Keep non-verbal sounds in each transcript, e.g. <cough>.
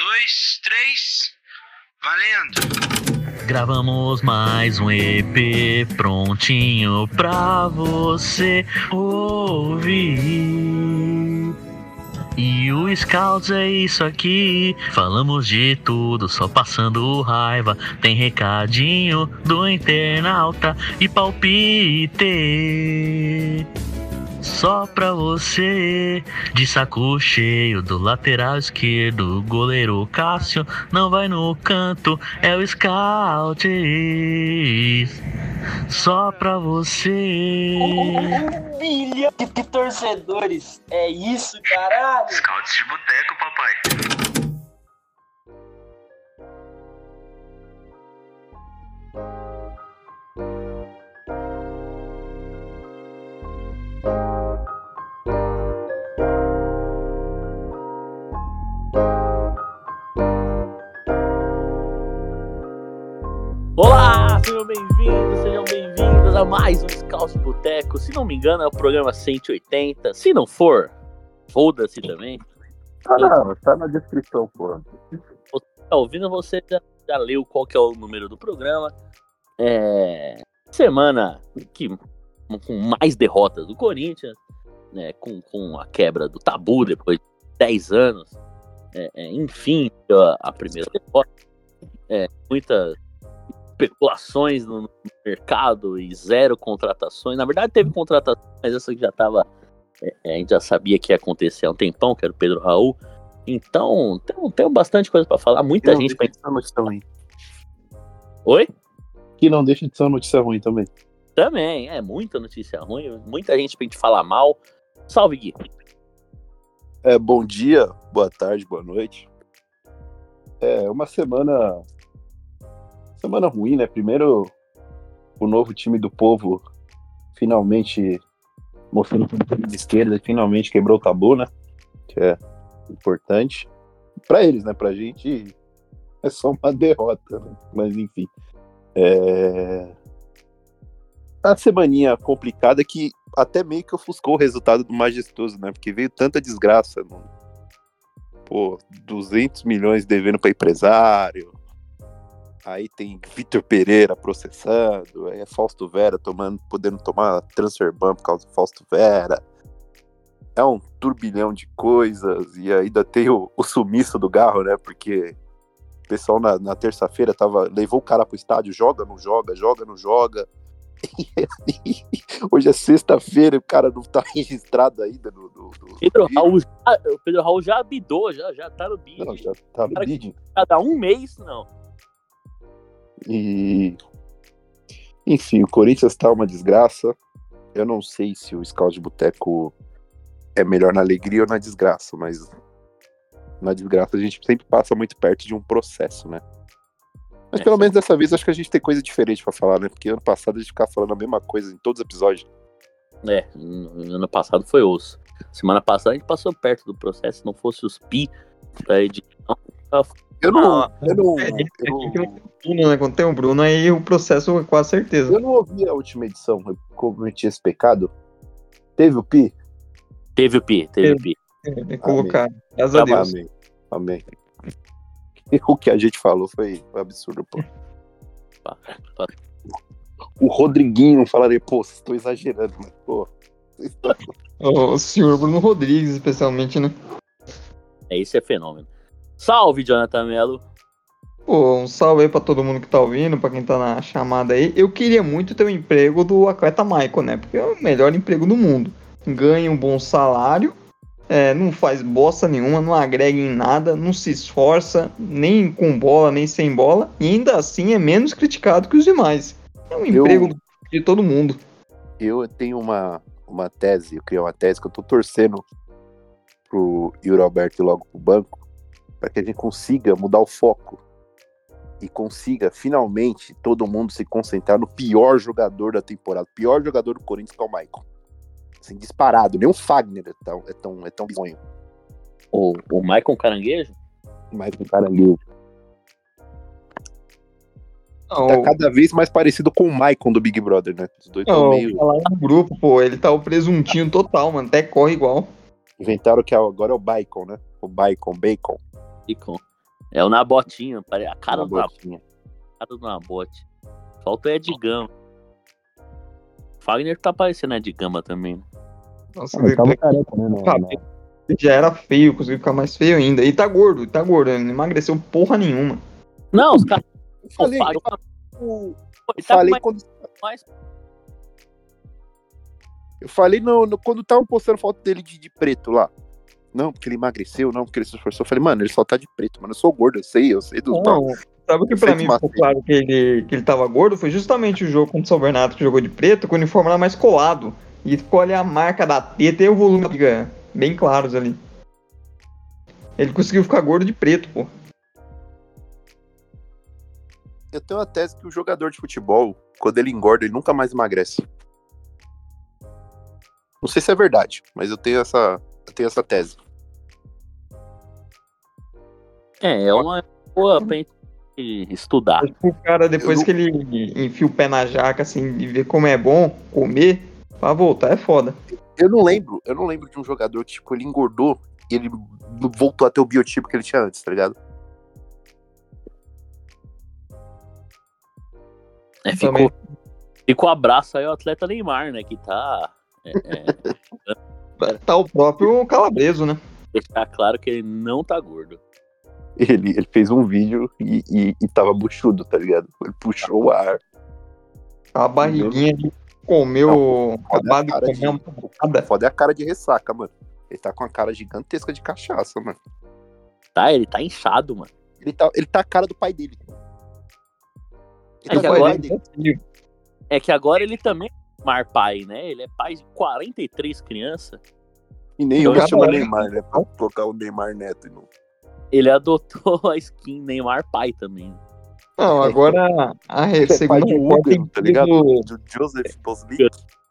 dois, três. Valendo! Gravamos mais um EP prontinho pra você ouvir. E o Scouts é isso aqui. Falamos de tudo, só passando raiva. Tem recadinho do internauta e palpite. Só pra você, de saco cheio do lateral esquerdo, goleiro Cássio não vai no canto, é o Scout. Só pra você. Um milhão de torcedores. É isso, caralho. Scouts de boteco, papai. Olá, sejam bem-vindos, sejam bem-vindas a mais um Scout Boteco. Se não me engano, é o programa 180. Se não for, foda-se também. Tá na, tá na descrição, pô. Tá ouvindo, você já, já leu qual que é o número do programa. É, semana que, com mais derrotas do Corinthians, né, com, com a quebra do tabu depois de 10 anos. É, é, enfim, a, a primeira derrota. É, muitas especulações no, mercado e zero contratações. Na verdade, teve contratações, mas essa que já estava. a gente já sabia que ia acontecer há um tempão, que era o Pedro Raul. Então, tem, tem bastante coisa para falar. Muita gente. deixa ser uma notícia ruim. Oi? Que não deixa de ser uma notícia ruim também. Também, é muita notícia ruim, muita gente pra gente falar mal. Salve, Gui. É, bom dia, boa tarde, boa noite. É uma semana. Semana ruim, né? Primeiro, o novo time do povo finalmente mostrando o time de esquerda finalmente quebrou o tabu, né? Que é importante. Pra eles, né? Pra gente é só uma <laughs> derrota, né? Mas enfim. É... A semaninha complicada que até meio que ofuscou o resultado do Majestoso, né? Porque veio tanta desgraça. Pô, 200 milhões devendo para empresário. Aí tem Vitor Pereira processando. Aí é Fausto Vera tomando, podendo tomar transfer ban por causa do Fausto Vera. É um turbilhão de coisas. E ainda tem o, o sumiço do Garro, né? Porque o pessoal na, na terça-feira tava levou o cara pro estádio, joga, não joga, joga, não joga. E <laughs> hoje é sexta-feira, o cara não tá <laughs> registrado ainda no. no, no Pedro Raul, já, o Pedro Raul já abidou, já, já tá no bid. Não, já tá no bidding. Cada um mês, não. E. Enfim, o Corinthians tá uma desgraça. Eu não sei se o Scout de Boteco é melhor na alegria ou na desgraça, mas na desgraça a gente sempre passa muito perto de um processo, né? Mas É, pelo sim. menos dessa vez acho que a gente tem coisa diferente pra falar, né? Porque ano passado a gente ficava falando a mesma coisa em todos os episódios. É, no ano passado foi osso. Semana passada a gente passou perto do processo, se não fosse os pi pra editar. Eu não. Ah, eu não, é, é eu não, Bruno, né? Quando tem o Bruno, aí o processo é quase certeza. eu não ouvi a última edição, eu cometi esse pecado. Teve o Pi? Teve o pi, teve o pi. É, colocar. Graças a Deus. Amém. Amém. <laughs> O que a gente falou foi absurdo, pô. O Rodriguinho falaria, pô, vocês estão exagerando, mas, pô. estão- O senhor Bruno Rodrigues, especialmente, né? É, isso é fenômeno. Salve, Jonathan Mello. Pô, um salve aí pra todo mundo que tá ouvindo, pra quem tá na chamada aí. Eu queria muito ter o emprego do atleta Michael, né? Porque é o melhor emprego do mundo. Ganha um bom salário, é, não faz bosta nenhuma, não agrega em nada, não se esforça, nem com bola, nem sem bola, e ainda assim é menos criticado que os demais. É um Eu- emprego de todo mundo. Eu tenho uma, uma tese, eu criei uma tese que eu tô torcendo pro Yuri Alberto ir logo pro banco, para que a gente consiga mudar o foco e consiga finalmente todo mundo se concentrar no pior jogador da temporada, o pior jogador do Corinthians que é o Michael. Assim, disparado, nem o Fagner é tão, é tão, é tão bizonho. O, o Maicon Caranguejo? Mais um caranguejo. Não, Tá cada vez mais parecido com o Maicon do Big Brother, né? Os dois estão Não, meio. falar no grupo, pô, ele tá o presuntinho total, mano. Até corre igual. Inventaram que agora é o Bacon, né? O Bacon, Bacon. Icon. É o Nabotinho, a cara do, Nab- botinha. cara do Nabote. Falta o Ed Gama. Fagner tá parecendo Ed Gama também. né? Nossa, Ah, ele tava careca, né? no- Cara, na- ele já era feio, conseguiu ficar mais feio ainda. E tá gordo, tá gordo, ele não emagreceu porra nenhuma. Não, os caras. Eu falei, Fagner- eu Ele eu tá falei com quando. mais, Eu falei no, no- quando estavam postando foto dele de, de preto lá. Não, porque ele emagreceu, não, porque ele se esforçou. Eu falei, mano, ele só tá de preto, mano. Eu sou gordo, eu sei, eu sei dos Não, sabe o que Eu pra mim ficou claro que ele, que ele tava gordo? Foi justamente o jogo contra o São Bernardo que jogou de preto, com o uniforme lá mais colado. E ficou ali a marca da teta e o volume fica bem claros ali. Ele conseguiu ficar gordo de preto, pô. Eu tenho uma tese que o jogador de futebol, quando ele engorda, ele nunca mais emagrece. Não sei se é verdade, mas eu tenho essa, eu tenho essa tese. É, é uma boa pra gente estudar. O cara, depois Eu- que ele enfia o pé na jaca, assim, e vê como é bom comer, pra voltar é foda. Eu não lembro, eu não lembro de um jogador que, tipo, ele engordou e ele voltou a ter o biotipo que ele tinha antes, tá ligado? É, ficou, ficou abraço aí o atleta Neymar, né? Que tá. É, é, <laughs> Tá o próprio calabreso, né? deixar claro que ele não tá gordo. Ele, ele fez um vídeo e, e, e tava buchudo, tá ligado? Ele puxou o ar. A barriguinha de comeu, Não, acabado de cara comer uma porrada. Foda é a cara de ressaca, mano. Ele tá com a cara gigantesca de cachaça, mano. Tá? Ele tá inchado, mano. Ele tá, ele tá a cara do pai dele. É Ele que tá o agora- dele. É que agora ele também é Neymar pai, né? Ele é pai de 43 crianças. E nem Então eu chamo tá- Neymar, né? Pra colocar o Neymar Neto. e Não. Ele adotou a skin Neymar pai também. Não, agora a é de repórter Uber, tá ligado? Do Joseph Boslik.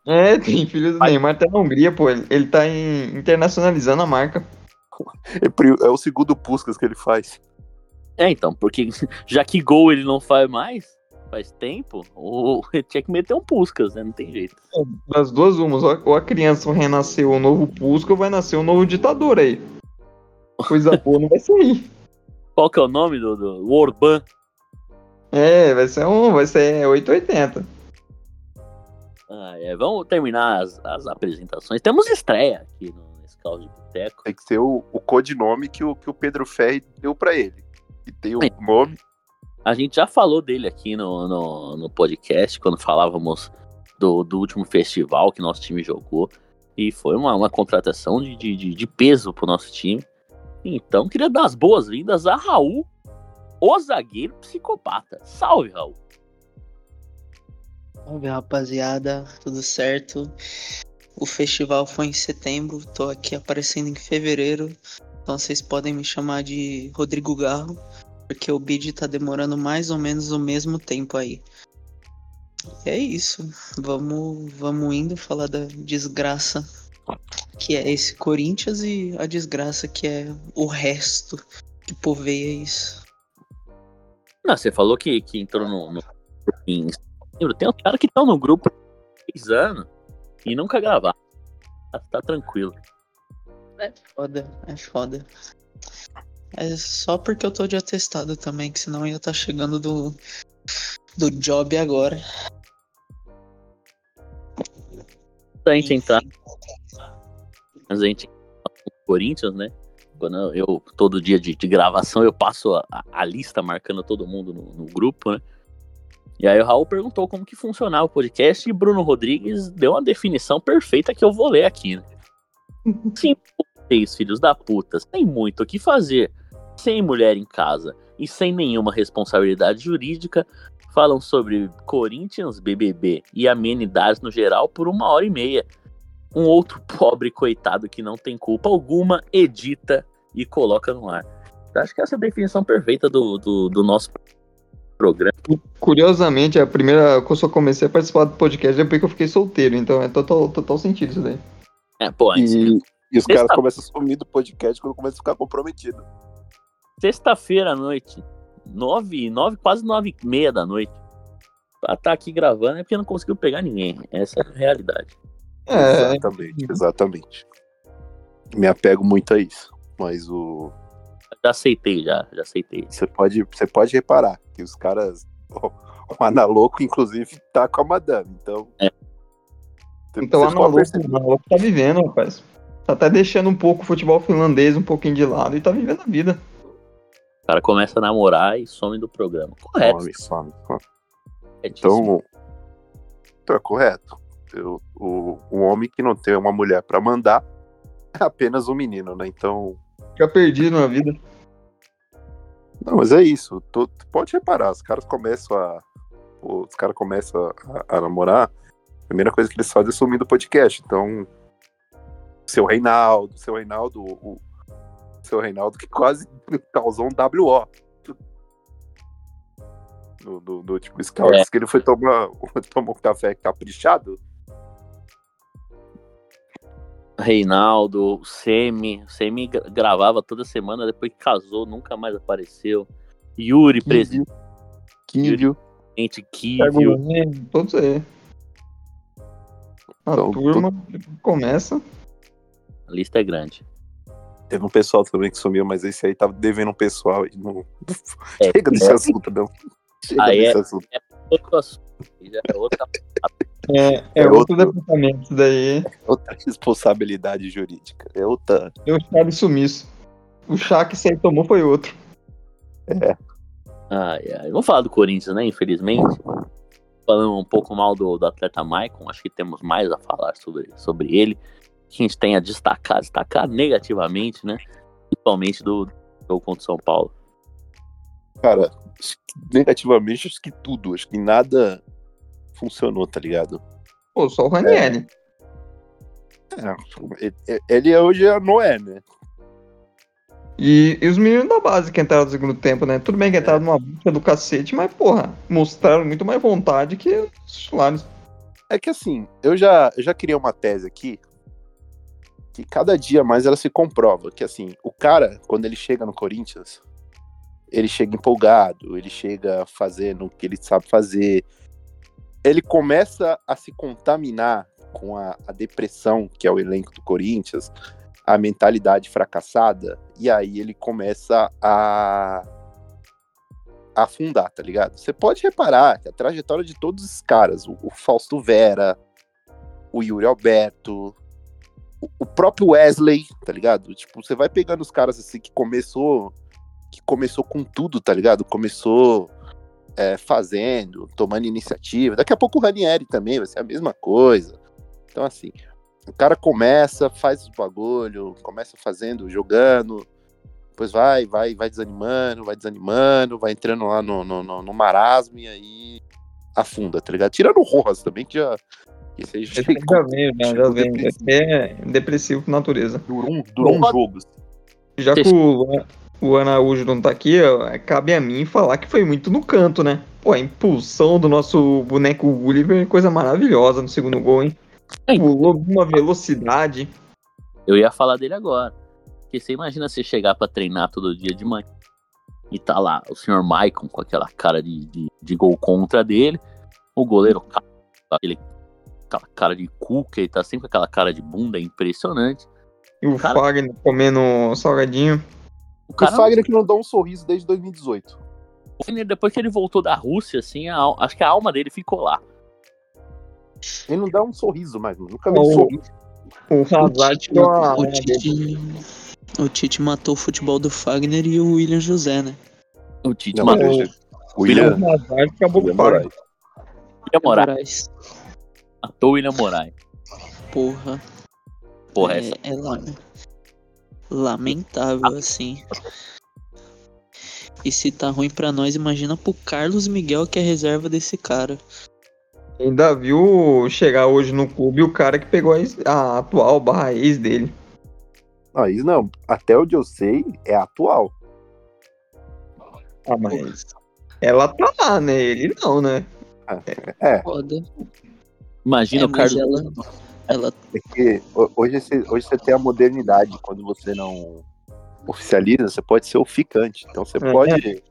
É, tem filho do Neymar até na Hungria, pô. Ele, ele tá em- internacionalizando a marca. <laughs> É é o segundo Puskas que ele faz. É, então, porque <laughs> já que gol ele não faz mais, faz tempo, ou ele tinha que meter um Puskas, né? Não tem jeito. Das duas umas, ou a- criança renasceu um novo Pusca ou vai nascer um novo ditador aí. Coisa boa não vai sair. <laughs> Qual que é o nome do, do o Orban? É, vai ser um, vai ser 880. Ah, é, vamos terminar as, as apresentações. Temos estreia aqui no Scout de Boteco. Tem que ser o, o codinome que o, que o Pedro Ferri deu pra ele. E tem o É. nome. A gente já falou dele aqui no, no, no podcast, quando falávamos do, do último festival que nosso time jogou. E foi uma, uma contratação de, de, de, peso pro nosso time. Então, queria dar as boas-vindas a Raul, o zagueiro psicopata. Salve, Raul. Salve rapaziada, tudo certo? O festival foi em setembro, tô aqui aparecendo em fevereiro, então vocês podem me chamar de Rodrigo Garro, porque o bid tá demorando mais ou menos o mesmo tempo aí. E é isso, vamos, vamos indo falar da desgraça que é esse Corinthians e a desgraça que é o resto que poveia isso. Não, você falou que, que entrou no, no em setembro. Tem uns caras que estão no grupo há três anos e nunca gravaram. Tá, tá tranquilo. É foda, é foda. É só porque eu tô de atestado também, que senão ia estar chegando do, do job agora. A gente entrar a gente no Corinthians, né? Quando eu, todo dia de, de gravação, eu passo a, a- lista marcando todo mundo no, no grupo, né? E aí o Raul perguntou como que funcionava o podcast e Bruno Rodrigues deu uma definição perfeita que eu vou ler aqui, né? <laughs> Sim, vocês, filhos da puta, sem muito o que fazer, sem mulher em casa e sem nenhuma responsabilidade jurídica, falam sobre Corinthians, BBB e amenidades no geral por uma hora e meia um outro <laughs> pobre coitado que não tem culpa alguma edita e coloca no ar. Eu acho que essa é a definição perfeita do, do, do nosso programa. Curiosamente, é a primeira que eu só comecei a participar do podcast depois que eu fiquei solteiro, então é total, total sentido isso daí. É, pô, aí, E, e os caras começam a sumir do podcast quando começam a ficar comprometidos. Sexta-feira à noite, nove, nove, quase nove e meia da noite. Pra estar aqui gravando é porque não conseguiu pegar ninguém. Essa é a realidade. É, Exatamente, exatamente. Me apego muito a isso. Mas o. Já aceitei, já, já aceitei. Você pode, você pode reparar que os caras. O Analoco, inclusive, tá com a madame. Então. É. Você- Então o louco tá vivendo, rapaz. Tá até deixando um pouco o futebol finlandês um pouquinho de lado e tá vivendo a vida. O cara começa a namorar e some do programa. Correto. Some, some, some. corretíssimo. Então, então é correto. Eu- o, o homem que não tem uma mulher pra mandar é apenas um menino, né? Então, Fica perdido na vida. não, mas é isso. Tu, tu pode reparar, os caras começam a, os caras começam a, a namorar. A primeira coisa que eles fazem é sumir do podcast. Então, seu Reinaldo, seu Reinaldo, o, seu Reinaldo que quase <laughs> causou um WO. No, no, no último scout, É. que ele foi tomar, <laughs> tomar um café caprichado. Reinaldo, o Semi. O Semi gra- gravava toda semana, depois casou, nunca mais apareceu. Yuri, presidente, Quírio. Kivio. Todos aí. A Então, turma começa. A lista é grande. Teve um pessoal também que sumiu, mas esse aí tava devendo um pessoal. E não... É, <laughs> Chega desse é. assunto, não. Chega Aí desse é- assunto. Outro assunto. É outra <laughs> É, é, É outro, outro- departamento daí. Outra responsabilidade jurídica. É outra. Deu um chá de sumiço. O chá que você tomou foi outro. Ai, ai. Vamos falar do Corinthians, né? Infelizmente. Falando um pouco mal do, do atleta Maicon, acho que temos mais a falar sobre, sobre ele. Que a gente tem a destacar, destacar negativamente, né? Principalmente do do jogo contra o São Paulo. Cara, negativamente, acho que tudo. Acho que nada funcionou, tá ligado? Pô, só o Ranieri. É, ele- ele hoje é Noé, né? E, e os meninos da base que entraram no segundo tempo, né? Tudo bem que entraram numa busca do cacete, mas, porra, mostraram muito mais vontade que os titulares. É que assim, eu já, eu já criei uma tese aqui que cada dia mais ela se comprova. Que assim, o cara, quando ele chega no Corinthians, ele chega empolgado, ele chega fazendo o que ele sabe fazer. Ele começa a se contaminar com a, a depressão que é o elenco do Corinthians, a mentalidade fracassada, e aí ele começa a afundar, tá ligado? Você pode reparar que a trajetória de todos esses caras, o, o Fausto Vera, o Yuri Alberto, o, próprio Wesley, tá ligado? Tipo, você vai pegando os caras assim que começou que começou com tudo, tá ligado? Começou é, fazendo, tomando iniciativa. Daqui a pouco o Ranieri também vai ser a mesma coisa. Então, assim, o cara começa, faz os bagulho, começa fazendo, jogando, depois vai, vai, vai desanimando, vai desanimando, vai entrando lá no, no, no, no marasmo e aí afunda, tá ligado? Tirando o Rojas também, que já. Aí já, já veio, né? Já chegou veio. depressivo. É depressivo por natureza. Durou um, durou um jogo. Já que o, o Anaújo não tá aqui, ó, cabe a mim falar que foi muito no canto, né? Pô, a impulsão do nosso boneco Gulliver, coisa maravilhosa no segundo gol, hein? Ei. Pulou com uma velocidade. Eu ia falar dele agora. Porque você imagina você chegar pra treinar todo dia de manhã e tá lá o senhor Maicon com aquela cara de, de, de gol contra dele, o goleiro aquele, aquela cara de cuca, ele tá sempre com aquela cara de bunda impressionante. E o Cara- Fagner comendo salgadinho. O O cara, Fagner que não dá um sorriso desde 2018. o Fagner, depois que ele voltou da Rússia, assim, a acho que a alma dele ficou lá. Ele não dá um sorriso mais, mano. Nunca vi Ô, um sorriso. O uma- O Tite, o Tite matou o futebol do Fagner e o William José, né? O Tite Não, matou o o William, O Hazard acabou com William o. William Moraes. Matou o William Moraes. Porra. Porra, é, essa. é la- lamentável, assim. E se tá ruim pra nós, imagina pro Carlos Miguel que é reserva desse cara. Ainda viu chegar hoje no clube o cara que pegou a, atual barra ex dele. Não, isso não. Até onde eu sei, é atual. Ah, mas ela tá lá, né? Ele não, né? É, Foda. Imagina É, o Carlos. ela, ela porque ho- hoje você, hoje você tem a modernidade. Quando você não oficializa, você pode ser o ficante. Então você É. pode.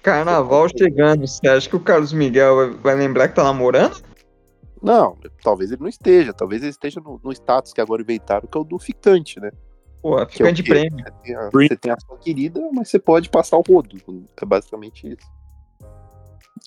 Carnaval chegando. Você acha que o Carlos Miguel vai, vai lembrar que tá namorando? Não, talvez ele não esteja. Talvez ele esteja no, no status que agora inventaram, que é o do ficante, né? Pô, é fica o de quê? prêmio. Você tem, a, você tem a sua querida, mas você pode passar o rodo. É basicamente isso.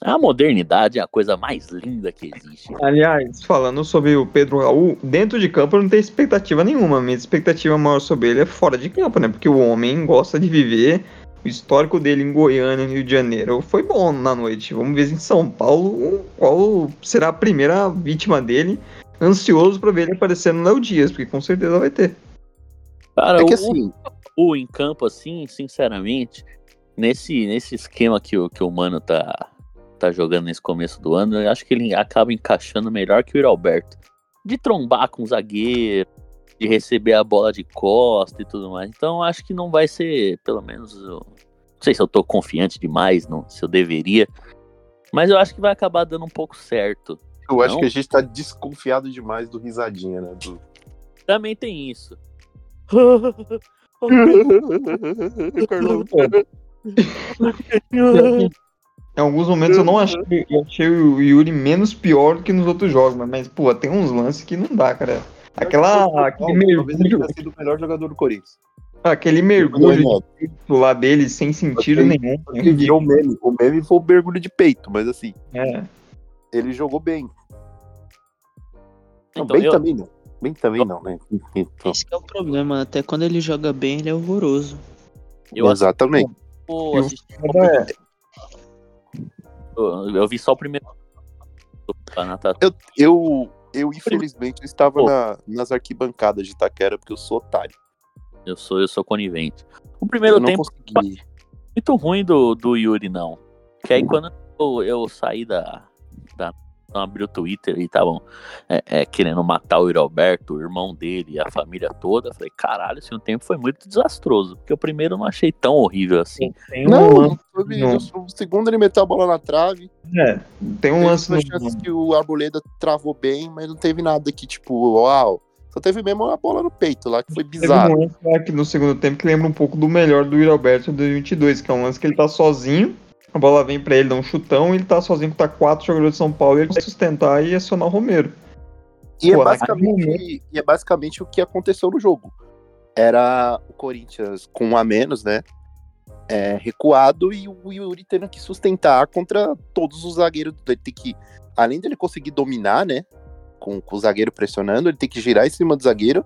A modernidade é a coisa mais linda que existe. Aliás, falando sobre o Pedro Raul, dentro de campo eu não tenho expectativa nenhuma. Minha expectativa maior sobre ele é fora de campo, né? Porque o homem gosta de viver. O histórico dele em Goiânia, no Rio de Janeiro, foi bom na noite. Vamos ver em São Paulo qual será a primeira vítima dele. Ansioso pra ver ele aparecer no Léo Dias, porque com certeza vai ter. Cara, É que o- assim, o em campo, assim, sinceramente, nesse, nesse esquema que o, que o Mano tá, tá jogando nesse começo do ano, eu acho que ele acaba encaixando melhor que o Yuri Alberto. De trombar com o zagueiro, de receber a bola de costa e tudo mais. Então, eu acho que não vai ser, pelo menos, eu, não sei se eu tô confiante demais, não, se eu deveria, mas eu acho que vai acabar dando um pouco certo. eu acho Não? que a gente tá desconfiado demais do risadinha, né? Do... Também tem isso. <laughs> <laughs> <laughs> Em alguns momentos eu não achei, eu achei o Yuri menos pior do que nos outros jogos, mas, mas, pô, tem uns lances que não dá, cara. Aquela, aquele Talvez ele mergulho, tenha sido o melhor jogador do Corinthians. aquele mergulho de peito lá dele sem sentido nenhum. Ele virou meme. O meme foi o mergulho de peito, mas assim, É. ele jogou bem. Não, Então, bem eu- também não. Bem também não, né? Então, Esse que é o problema. Até quando ele joga bem, ele é horroroso. Eu exatamente. vou Eu- assistir É, Eu, eu vi só o primeiro. natação. Eu, eu, eu infelizmente, estava Pô. na- nas arquibancadas de Itaquera porque eu sou otário. Eu sou, eu sou conivente. O primeiro eu não tempo consegui. muito ruim do, do Yuri, não. Que aí quando eu, eu saí da. da não abri o Twitter e estavam é, é, querendo matar o Yuri Alberto, o irmão dele e a família toda. Falei, caralho, esse tempo foi muito desastroso. Porque o primeiro eu não achei tão horrível assim. tem um Não, lance, não. o segundo ele meteu a bola na trave. é, tem um Teve lance no, chances que o Arboleda travou bem, mas não teve nada que, tipo, uau. Só teve mesmo a bola no peito lá, que foi Teve bizarro. um lance lá que no segundo tempo que lembra um pouco do melhor do Alberto de 2022, que é um lance que ele tá sozinho, a bola vem pra ele, dá um chutão, e ele tá sozinho com tá quatro jogadores de São Paulo, e ele vai sustentar e acionar o Romero. E é, Pô, basicamente, e é basicamente o que aconteceu no jogo. Era o Corinthians com um a menos, né? É, recuado e o Yuri tendo que sustentar contra todos os zagueiros. Ele tem que, além dele conseguir dominar, né? Com, com o zagueiro pressionando, ele tem que girar em cima do zagueiro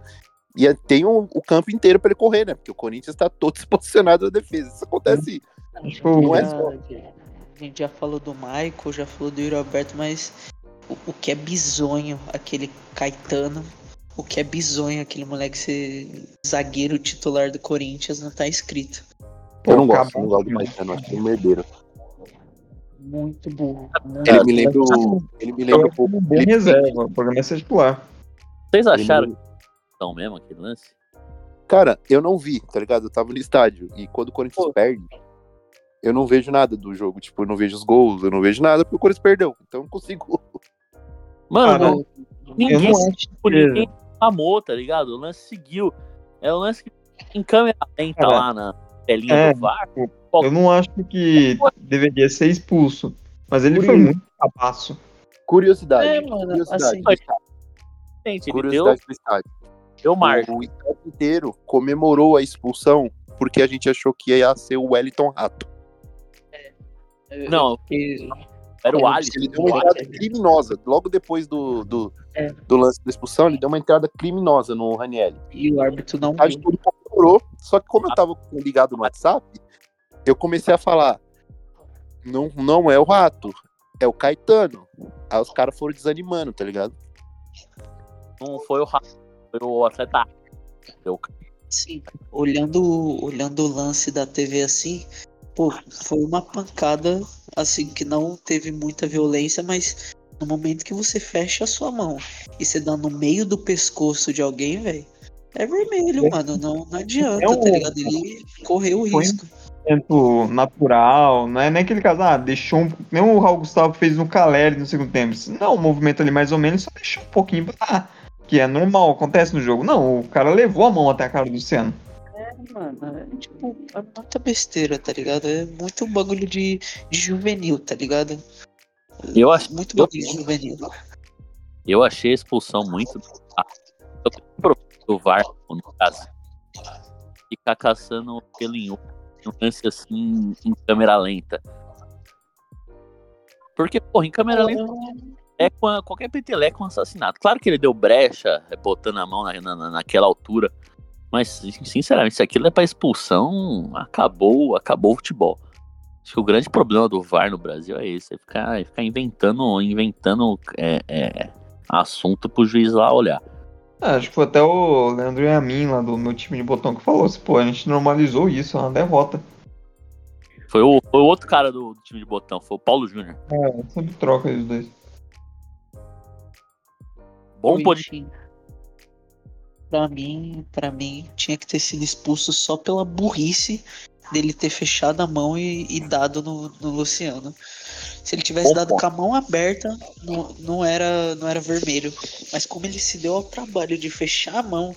e é- tem o, o campo inteiro para ele correr, né? Porque o Corinthians tá todo <laughs> posicionado na defesa. Isso acontece. Acho que o- Não é Já- só. A gente já falou do Michael, já falou do Yuri Alberto, mas o, o que é bizonho aquele Caetano, o que é bizonho aquele moleque ser zagueiro titular do Corinthians não tá escrito. Pô, eu não gosto, não gosto do Caetano, acho que é um merdeiro. Muito burro. Ele É, me lembra, o- ele me lembra um pouco. um bom Felipe reserva, o programa é ser titular. Vocês Ele acharam que não mesmo aquele lance? Cara, eu não vi, tá ligado? Eu tava no estádio. E quando o Corinthians Pô. perde, eu não vejo nada do jogo. Tipo, eu não vejo os gols, eu não vejo nada porque o Corinthians perdeu. Então eu não consigo. Mano, não- ninguém, eu não acho tipo, ninguém amou, tá ligado? O lance seguiu. É o lance que em câmera lenta Cara, lá na telinha é, do VAR. Eu não acho que deveria ser expulso. Mas ele foi muito capaço. Curiosidade. É, mano, curiosidade. assim, Gente, ele deu, curiosidade estádio. deu marca. O estádio inteiro comemorou a expulsão porque a gente achou que ia ser o Wellington Rato. Eu- Não, eu- era o eu- Alisson. Ele deu uma entrada criminosa. Logo depois do, do, do lance da expulsão, ele deu uma entrada criminosa no Raniel. E o árbitro não O estádio viu. todo comemorou. Só que como eu tava ligado no WhatsApp, eu comecei a falar: não, não é o Rato, é o Caetano. Aí os caras foram desanimando, tá ligado? Não foi o Rafa, foi o atleta. Sim, olhando, olhando o lance da TV assim, pô, foi uma pancada assim que não teve muita violência, mas no momento que você fecha a sua mão e você dá no meio do pescoço de alguém, velho, é vermelho, É. mano. Não, não adianta, É um- tá ligado? Ele correu o risco. Movimento natural, não é nem aquele caso, ah, deixou um. Nem o Raul Gustavo fez no Caleri no segundo tempo. Não, o movimento ali mais ou menos só deixou um pouquinho pra lá. Que é normal, acontece no jogo. Não, o cara levou a mão até a cara do Luciano. Mano, é tipo, é muita besteira, tá ligado? É muito bagulho de, de juvenil, tá ligado? Eu acho, Muito eu- bagulho de juvenil. eu achei a expulsão muito. Ah, eu Do VAR, no caso. ficar caçando pelo em um lance assim em câmera lenta. Porque, porra, em câmera lenta é com a- qualquer peteleco é um assassinato. Claro que ele deu brecha, é, botando a mão na, na- naquela altura. Mas, sin- sinceramente, se aquilo é pra expulsão, acabou, acabou o futebol. Acho que o grande problema do VAR no Brasil é esse, é ficar, é ficar inventando, inventando é, é, assunto pro juiz lá olhar. Ah, acho que foi até o Leandro Yamin lá do meu time de botão que falou assim, pô, a gente normalizou isso, é uma derrota. Foi o, foi o outro cara do, do time de botão, foi o Paulo Júnior. É, sempre troca os dois. Bom podcast. Pra mim, pra mim, tinha que ter sido expulso só pela burrice dele ter fechado a mão e, e dado no, no Luciano. Se ele tivesse Bom dado com a mão aberta, não, não, era, não era vermelho. Mas como ele se deu ao trabalho de fechar a mão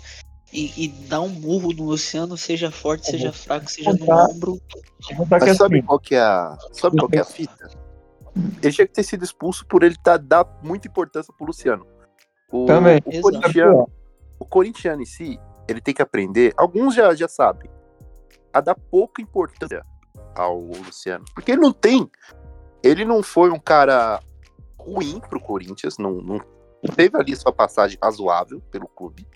e, e dar um murro no Luciano, seja forte, seja fraco, seja no ombro, Mas sabe qual que é a. Sabe qual que é a fita? Ele tinha que ter sido expulso por ele tá, dar muita importância pro Luciano. O, Também. O corintiano, o corintiano em si, ele tem que aprender, alguns já, já sabem, a dar pouca importância ao Luciano. Porque ele não tem. Ele não foi um cara ruim pro Corinthians, não, não teve ali sua passagem razoável pelo clube.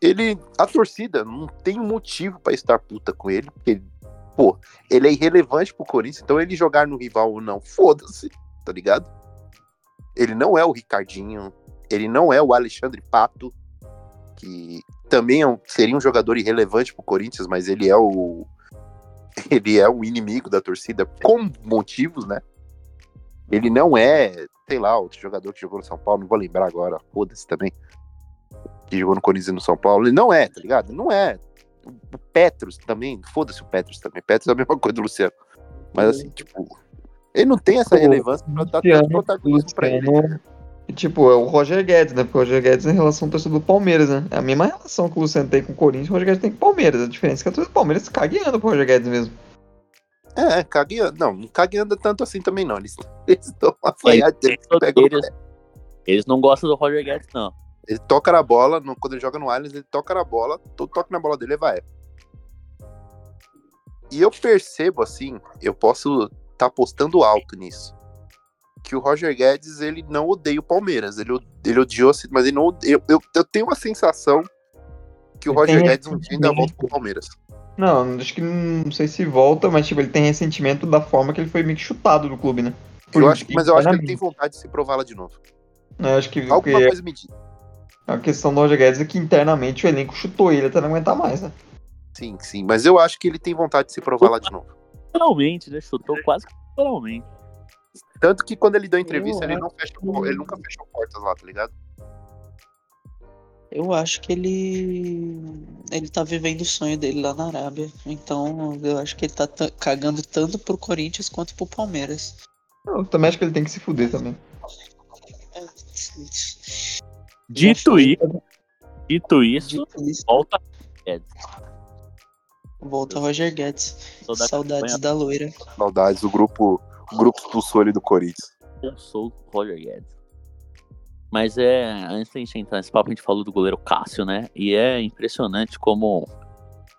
Ele, a torcida não tem motivo pra estar puta com ele, porque ele, pô, ele é irrelevante pro Corinthians, então ele jogar no rival ou não, foda-se, tá ligado? Ele não é o Ricardinho, ele não é o Alexandre Pato, que também é um- seria um jogador irrelevante pro Corinthians, mas ele é o <laughs> ele é o inimigo da torcida com motivos, né? Ele não é, sei lá, outro jogador que jogou no São Paulo, não vou lembrar agora, foda-se também. Que jogou no Corinthians e no São Paulo. Ele não é, tá ligado? Não é. O Petros também, foda-se o Petros também. Petros é a mesma coisa do Luciano. Mas assim, tipo, ele não tem essa relevância pra dar tanto Luciano, protagonismo pra ele. E, Tipo, é o Roger Guedes, né? Porque o Roger Guedes é em relação ao torcedor do Palmeiras, né? É a mesma relação que o Luciano tem com o Corinthians, o Roger Guedes tem com o Palmeiras. A diferença é que a torcida do Palmeiras cagueando pro Roger Guedes mesmo. É, cagueando. Não, não cagueando tanto assim também, não. Eles, <laughs> eles dão uma falhada, eles Eles, eles não gostam do Roger Guedes, não. Ele toca na bola, no- quando ele joga no Allianz, ele toca na bola, todo toque na bola dele é vai. E eu percebo, assim, eu posso estar tá apostando alto nisso. Que o Roger Guedes, ele não odeia o Palmeiras. Ele, ele odiou, mas ele não odeia. Eu, eu, eu tenho uma sensação que o Ele Roger Guedes um dia ainda volta pro Palmeiras. Não, acho que não sei se volta, mas tipo, ele tem ressentimento da forma que ele foi meio que chutado do clube, né? Eu acho, que- mas eu acho que ele tem vontade de se provar lá de novo. Eu acho que, Alguma que coisa me diz. a questão do Roger Guedes é que internamente o elenco chutou ele até não aguentar mais, né? Sim, sim. Mas eu acho que ele tem vontade de se provar lá de novo. Finalmente, né? Chutou quase que finalmente. Tanto que quando ele deu entrevista, Eu ele, não fecha, ele nunca fechou portas lá, tá ligado? Eu acho que ele ele tá vivendo o sonho dele lá na Arábia. Então, eu acho que ele tá cagando tanto pro Corinthians quanto pro Palmeiras. Eu também acho que ele tem que se fuder também. Dito isso, dito isso, Dito isso, volta Guedes. volta Roger Guedes. Saudades campanha, da loira. Saudades, o grupo, grupo expulsou ele do Corinthians. eu sou o Roger Guedes. Mas é, antes da gente entrar nesse papo, a gente falou do goleiro Cássio, né? E é impressionante como,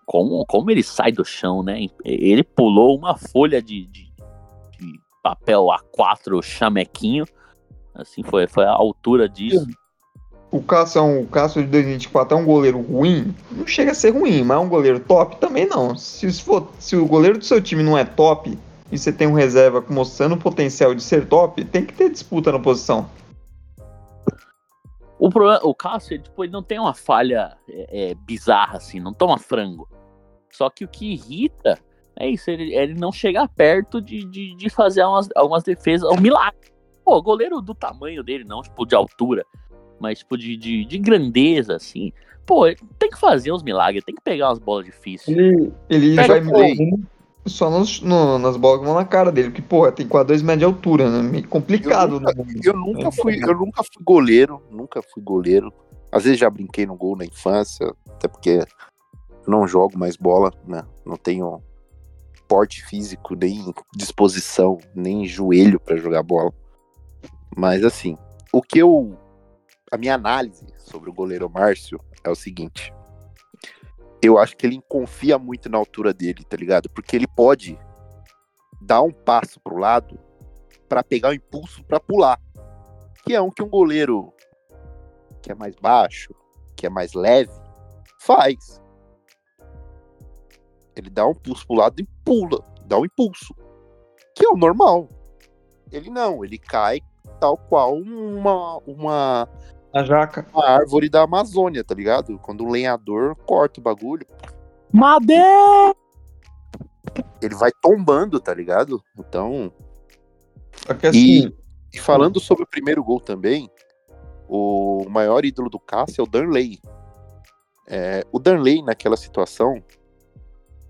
como, como ele sai do chão, né? Ele pulou uma folha de, de, de papel A4 chamequinho. Assim, foi, foi a altura disso. O Cássio, é um- o Cássio de 2024 é um goleiro ruim? Não chega a ser ruim, mas é um goleiro top? Também não. Se, se for- se o goleiro do seu time não é top e você tem um reserva mostrando o potencial de ser top, tem que ter disputa na posição. O, problema, o Cássio, ele, tipo, ele não tem uma falha é, é, bizarra, assim, não toma frango. Só que o que irrita é isso, ele, ele não chegar perto de, de, de fazer umas, algumas defesas, um milagre. Pô, goleiro do tamanho dele, não, tipo, de altura, mas, tipo, de, de, de grandeza, assim. Pô, ele tem que fazer uns milagres, tem que pegar umas bolas difíceis. Ele, ele Pega vai morrendo só nos- no- nas bolas que vão na cara dele, porque, porra, tem quase 2 metros de altura, né? Meio complicado. Eu nunca- né? Eu nunca fui, eu nunca fui goleiro, nunca fui goleiro. Às vezes já brinquei no gol na infância, até porque não jogo mais bola, né? Não tenho porte físico, nem disposição, nem joelho pra jogar bola. Mas assim, o que eu a minha análise sobre o goleiro Márcio é o seguinte: eu acho que ele confia muito na altura dele, tá ligado? Porque ele pode dar um passo pro lado pra pegar o impulso pra pular. Que é um que um goleiro que é mais baixo, que é mais leve, faz. Ele dá um pulso pro lado e pula, dá um impulso. Que é o normal. Ele não, ele cai tal qual uma, uma, A jaca. uma árvore da Amazônia, tá ligado? Quando um lenhador corta o bagulho, Madeira! ele vai tombando, tá ligado? Então, assim, E falando sobre o primeiro gol também, o maior ídolo do Cássio é o Darley. É, o Darley, naquela situação,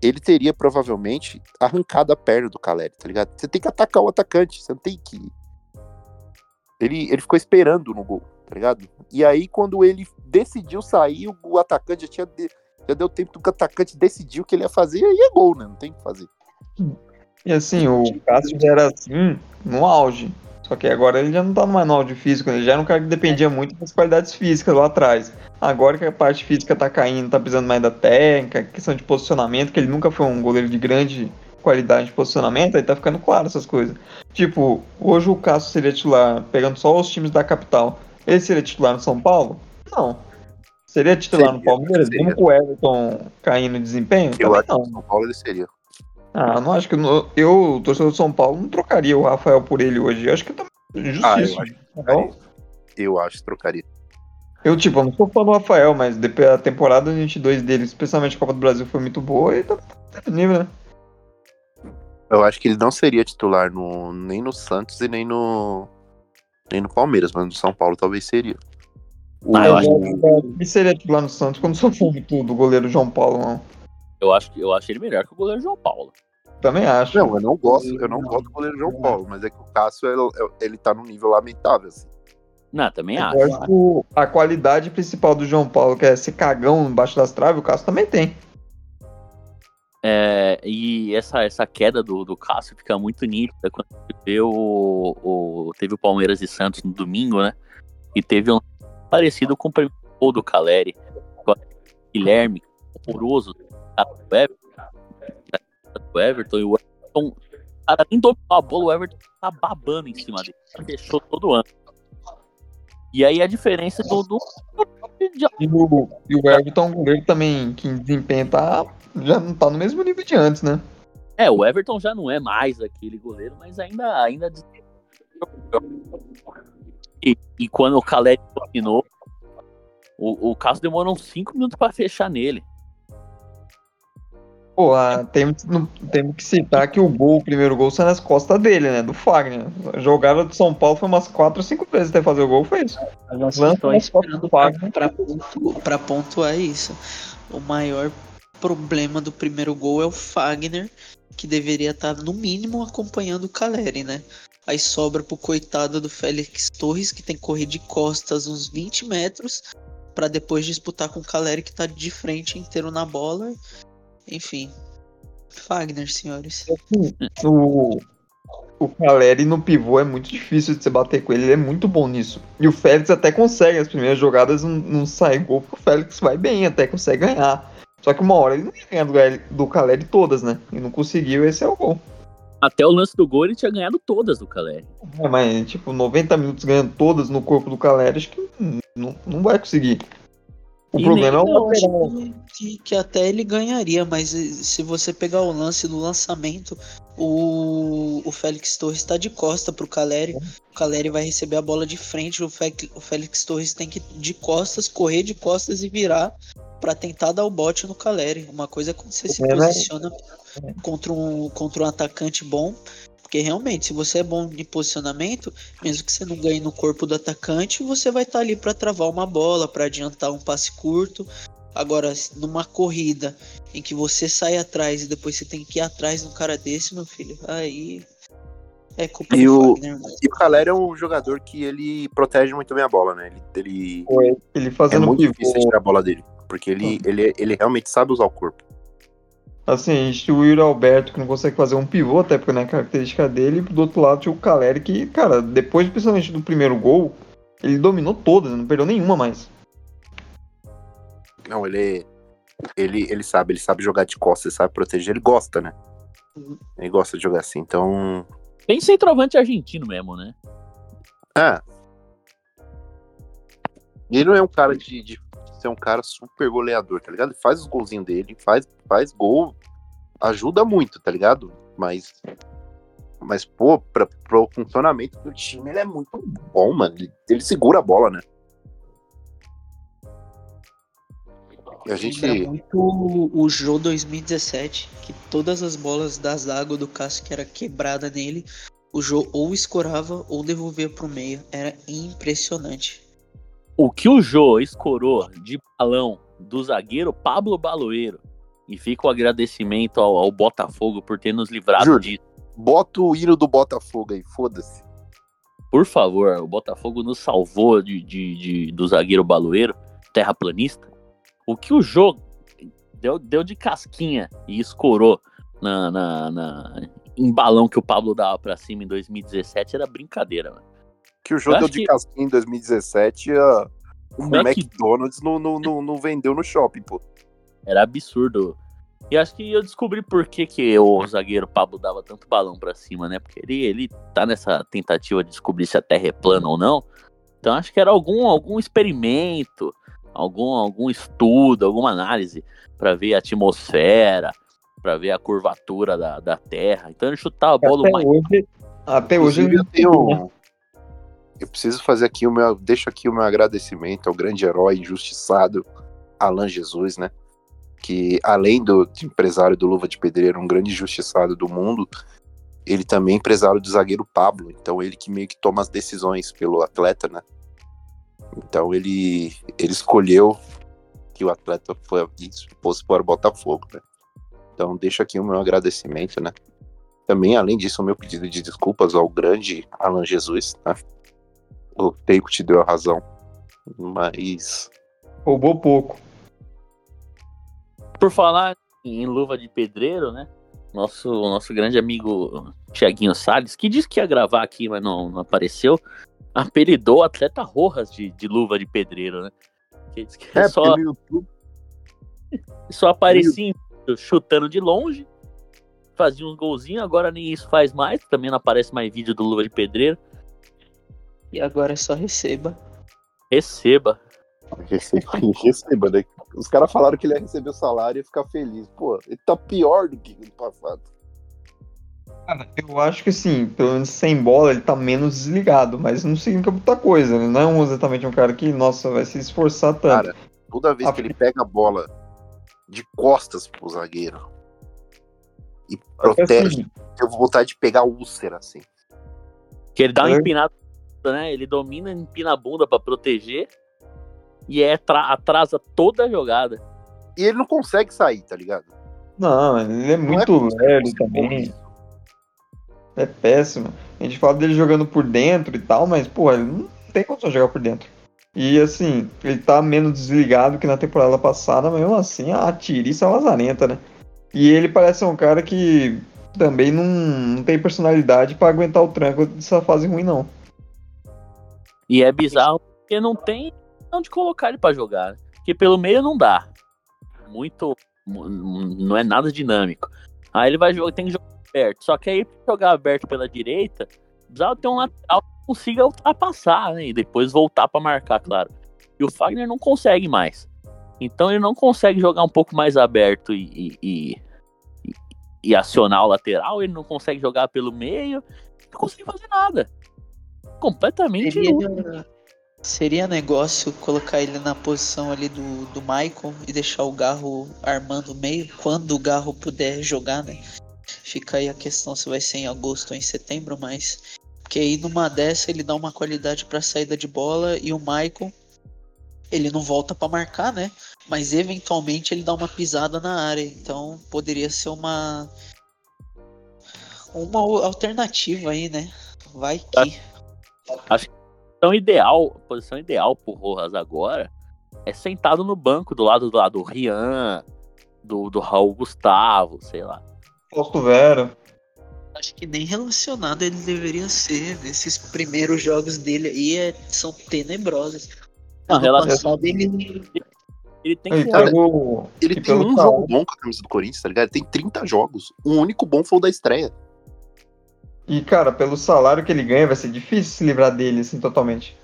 ele teria provavelmente arrancado a perna do Caleri, tá ligado? Você tem que atacar o atacante, você não tem que. Ele, ele ficou esperando no gol, tá ligado? E aí, quando ele decidiu sair, o, atacante já tinha. de- já deu tempo do que o atacante decidiu o que ele ia fazer, e aí é gol, né? Não tem o que fazer. e assim, o Cássio já era assim no auge. Só que agora ele já não tá no auge físico, né? ele já era um cara que dependia muito das qualidades físicas lá atrás. Agora que a parte física tá caindo, tá precisando mais da técnica, questão de posicionamento, que ele nunca foi um goleiro de grande qualidade de posicionamento, aí tá ficando claro essas coisas. Tipo, hoje o Cássio seria titular, pegando só os times da capital. Ele seria titular no São Paulo? Não. Seria titular no Seria, Palmeiras, seria. mesmo com o Everton caindo em desempenho? Eu Também acho que não. o São Paulo ele seria. Ah, não acho que. no- Eu, torcedor do São Paulo, não trocaria o Rafael por ele hoje. Eu acho que tá Ah, eu injustiça. acho que trocaria. Eu acho que trocaria. eu, tipo, eu não sou fã do Rafael, mas depois a temporada 22 dele, especialmente a Copa do Brasil, foi muito boa e tá tá nível, né? Eu acho que ele não seria titular no, nem no Santos e nem no nem no Palmeiras, mas no São Paulo talvez seria. O, Ah, eu acho Ele seria titular no Santos quando sou fã do do goleiro João Paulo, não. Eu acho, eu acho ele melhor que o goleiro João Paulo. Também acho. Não, eu não gosto, eu não gosto do goleiro João Paulo, mas é que o Cássio ele, ele tá num nível lamentável. Assim. Não, também Eu acho. acho que o- a qualidade principal do João Paulo, que é ser cagão embaixo das traves, o Cássio também tem. É, e essa, essa queda do, do Cássio fica muito nítida quando vê o, o- Teve o Palmeiras e Santos no domingo, né? E teve um parecido com o primeiro gol do Caleri. o Guilherme, horroroso, tá, do Everton, do Everton e o Everton. Cara nem dominou a bola, o Everton tá babando em cima dele. Fechou todo ano. E aí a diferença do. do E o, e o Everton é um goleiro também que em desempenho tá, já não tá no mesmo nível de antes, né? É, o Everton já não é mais aquele goleiro, mas ainda. ainda... E, e quando o Caleri dominou, o, o Cássio demorou uns 5 minutos pra fechar nele. Pô, ah, temos, que citar que o gol, o primeiro gol, saiu nas costas dele, né? Do Fagner. A jogada do São Paulo foi umas 4 ou 5 vezes até fazer o gol, foi isso. Nós estamos costas esperando do pra, Fagner. pra, pontu- pra pontuar isso. O maior problema do primeiro gol é o Fagner, que deveria estar, no mínimo, acompanhando o Caleri, né? Aí sobra pro coitado do Félix Torres, que tem que correr de costas uns 20 metros, pra depois disputar com o Caleri, que tá de frente inteiro na bola. Enfim. Fagner, senhores. O, o Caleri no pivô é muito difícil de você bater com ele, ele é muito bom nisso. E o Félix até consegue, as primeiras jogadas não, não sai gol, porque o Félix vai bem, até consegue ganhar. Só que uma hora ele não ia ganhar do, do Caleri todas, né? E não conseguiu, esse é o gol. Até o lance do gol ele tinha ganhado todas do Caleri. É, mas, tipo, 90 minutos ganhando todas no corpo do Caleri, acho que não, não vai conseguir. O E problema é o lateral. que, que- até ele ganharia, mas se você pegar o lance do lançamento, o, o Félix Torres está de costa pro Caleri. O Caleri vai receber a bola de frente, o, Fe, o Félix Torres tem que de costas, correr de costas e virar para tentar dar o bote no Caleri. Uma coisa é quando você se É, posiciona contra um, contra um atacante bom. Porque realmente, se você é bom de posicionamento, mesmo que você não ganhe no corpo do atacante, você vai estar ali para travar uma bola, para adiantar um passe curto. Agora, numa corrida em que você sai atrás e depois você tem que ir atrás de um cara desse, meu filho, aí é culpa E do o- Fagner. E o Caleri é um jogador que ele protege muito bem a bola, né? Ele, ele Ele é fazendo muito pivô. difícil tirar a bola dele, porque ele, ele, ele realmente sabe usar o corpo. Assim, a gente tinha o Yuri Alberto que não consegue fazer um pivô, até porque não é característica dele, e do outro lado tinha o Caleri que, cara, depois principalmente do primeiro gol, ele dominou todas, não perdeu nenhuma mais. Não, ele ele, ele sabe, ele sabe jogar de costas, ele sabe proteger, ele gosta, né? Ele gosta de jogar assim, então. Tem centroavante argentino mesmo, né? É. Ele não é um cara de, de ser um cara super goleador, tá ligado? Ele faz os golzinhos dele, faz, faz gol, ajuda muito, tá ligado? Mas. Mas, pô, pra, pro funcionamento do time, ele é muito bom, mano. Ele, ele segura a bola, né? E a gente. Lembra muito o- Jô 2017, que todas as bolas da zaga do Cássio que era quebrada nele, o Jô ou escorava ou devolvia pro meio. Era impressionante. O que o Jô escorou de balão do zagueiro Pablo Baloeiro. E fica o agradecimento ao, ao Botafogo por ter nos livrado Juro. disso. Bota o hino do Botafogo aí, foda-se. Por favor, o Botafogo nos salvou de, de- de- do zagueiro Baloeiro, terraplanista. O que o jogo deu, deu de casquinha e escorou na, na- na- em balão que o Pablo dava pra cima em 2017 era brincadeira, mano. Que o jogo Eu deu de que- casquinha em 2017, a- o Mac- McDonald's não, não, não, não vendeu no shopping, pô. Era absurdo. E acho que eu descobri por que, que o zagueiro Pablo dava tanto balão pra cima, né? Porque ele, ele tá nessa tentativa de descobrir se a Terra é plana ou não. Então acho que era algum, algum experimento, algum, algum estudo, alguma análise pra ver a atmosfera, pra ver a curvatura da, da Terra. Então ele chutava a bola o Até mais. hoje, até hoje eu tenho. Eu preciso fazer aqui o meu. Deixo aqui o meu agradecimento ao grande herói injustiçado, Alan Jesus, né? Que além do empresário do Luva de Pedreiro, um grande injustiçado do mundo, ele também é empresário do zagueiro Pablo. Então ele que meio que toma as decisões pelo atleta, né? Então ele, ele escolheu que o atleta foi, fosse para o Botafogo, né? Então deixo aqui o meu agradecimento, né? Também, além disso, o meu pedido de desculpas ao grande Alan Jesus, né? O tempo te deu a razão. Mas. roubou pouco. Por falar em luva de pedreiro, né? Nosso, nosso grande amigo Tiaguinho Salles, que disse que ia gravar aqui, mas não, não apareceu, apelidou o atleta Rojas de, de luva de pedreiro, né? Que diz que É, só, YouTube. <laughs> só aparecia em vídeo chutando de longe, fazia uns golzinhos, agora nem isso faz mais, também não aparece mais vídeo do luva de pedreiro. E agora é só receba. Receba. Receba, <laughs> receba, né? Os caras falaram que ele ia receber o salário e ia ficar feliz. Pô, ele tá pior do que no passado. Cara, eu acho que sim, pelo menos sem bola ele tá menos desligado, mas não significa muita coisa, né? Não é um- exatamente um cara que, nossa, vai se esforçar tanto. Cara, toda vez que ele pega a bola de costas pro zagueiro e protege, Assim, eu vou vontade de pegar úlcera, assim. Que ele dá uma É. empinada, né? Ele domina, empina a bunda pra proteger e é, tra- atrasa toda a jogada. E ele não consegue sair, tá ligado? não, ele é Não muito possível lerdo que também. É péssimo. A gente fala dele jogando por dentro e tal, mas, pô, ele não tem condição de jogar por dentro. E assim, ele tá menos desligado que na temporada passada, mas mesmo assim a tiriça é lazarenta, né? E ele parece ser um cara que também não, não tem personalidade pra aguentar o tranco dessa fase ruim, não. E é bizarro porque não tem onde colocar ele pra jogar. né? Porque pelo meio não dá. Muito. mu- Não é nada dinâmico. Aí ele vai jogar, tem que jogar aberto. Só que aí pra jogar aberto pela direita, precisava ter um lateral que consiga ultrapassar, né? E depois voltar pra marcar, claro. E o Fagner não consegue mais. Então ele não consegue jogar um pouco mais aberto e, e- e- e acionar o lateral, ele não consegue jogar pelo meio, não consegue fazer nada. Completamente inútil. Seria, seria negócio colocar ele na posição ali do, do Michael e deixar o Garro armando o meio quando o Garro puder jogar, né? Fica aí a questão se vai ser em agosto ou em setembro, mas. Porque aí numa dessa ele dá uma qualidade pra saída de bola e o Michael. Ele não volta pra marcar, né? Mas eventualmente ele dá uma pisada na área. Então poderia ser uma. Uma alternativa aí, né? Vai que. Posição ideal, a posição ideal pro Rojas agora é sentado no banco do lado do lado do Rian, do, do Raul Gustavo, sei lá. Posto Vera. Acho que nem relacionado ele deveria ser. Esses primeiros jogos dele aí é- são tenebrosos. Não, Ano relacion- passado ele, Ele tem que E ser. cara, pelo, Ele tem um jogo bom com a camisa do Corinthians, tá ligado? Ele tem 30 jogos. O único bom foi o da estreia. E, cara, pelo salário que ele ganha, vai ser difícil se livrar dele, assim, totalmente.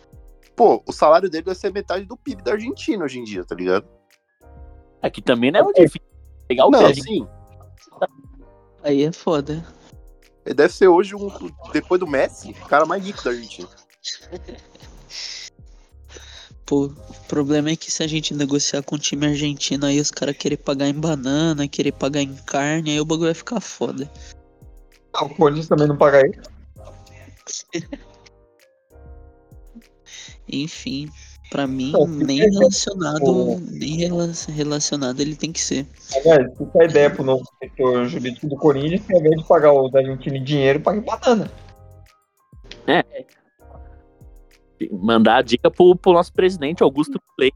Pô, o salário dele vai ser metade do PIB da Argentina hoje em dia, tá ligado? Aqui também não é muito difícil pegar o Não, sim. Aí é foda. Ele deve ser hoje, um, depois do Messi, o cara mais rico da Argentina. Pô, o problema é que se a gente negociar com o time argentino, aí os caras querer pagar em banana, querer pagar em carne, aí o bagulho vai ficar foda. Ah, o Corinthians também não paga ele. <laughs> Enfim, pra mim, Não, nem relacionado, Pô. nem rela- relacionado ele tem que ser. Aliás, fica a ideia pro novo diretor jurídico do Corinthians, que ao invés de pagar o da Argentina dinheiro, paga em banana. mandar a dica pro, pro nosso presidente Augusto Play.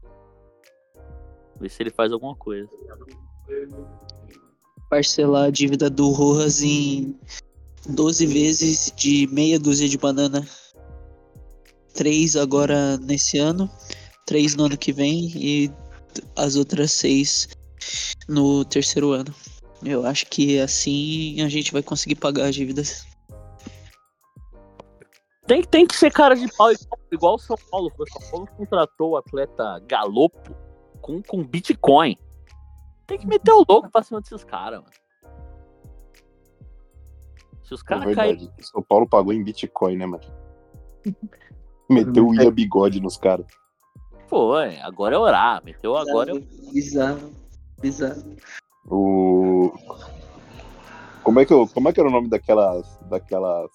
Ver se ele faz alguma coisa. Parcelar a dívida do Rojas em 12 vezes de meia dúzia de banana. Três agora nesse ano, três no ano que vem e as outras seis no terceiro ano. Eu acho que assim a gente vai conseguir pagar as dívidas. Tem, tem que ser cara de pau igual, igual o São Paulo. O São Paulo contratou o atleta Galopo com, com Bitcoin. Tem que meter o louco pra cima desses caras, mano. Se os É caras caírem. verdade. O São Paulo pagou em Bitcoin, né, mano? <laughs> Meteu o William Bigode nos caras. Foi, agora é orar. Meteu agora é Bizarro, bizarro. O. Como é, que eu, como é que era o nome daquelas. daquelas.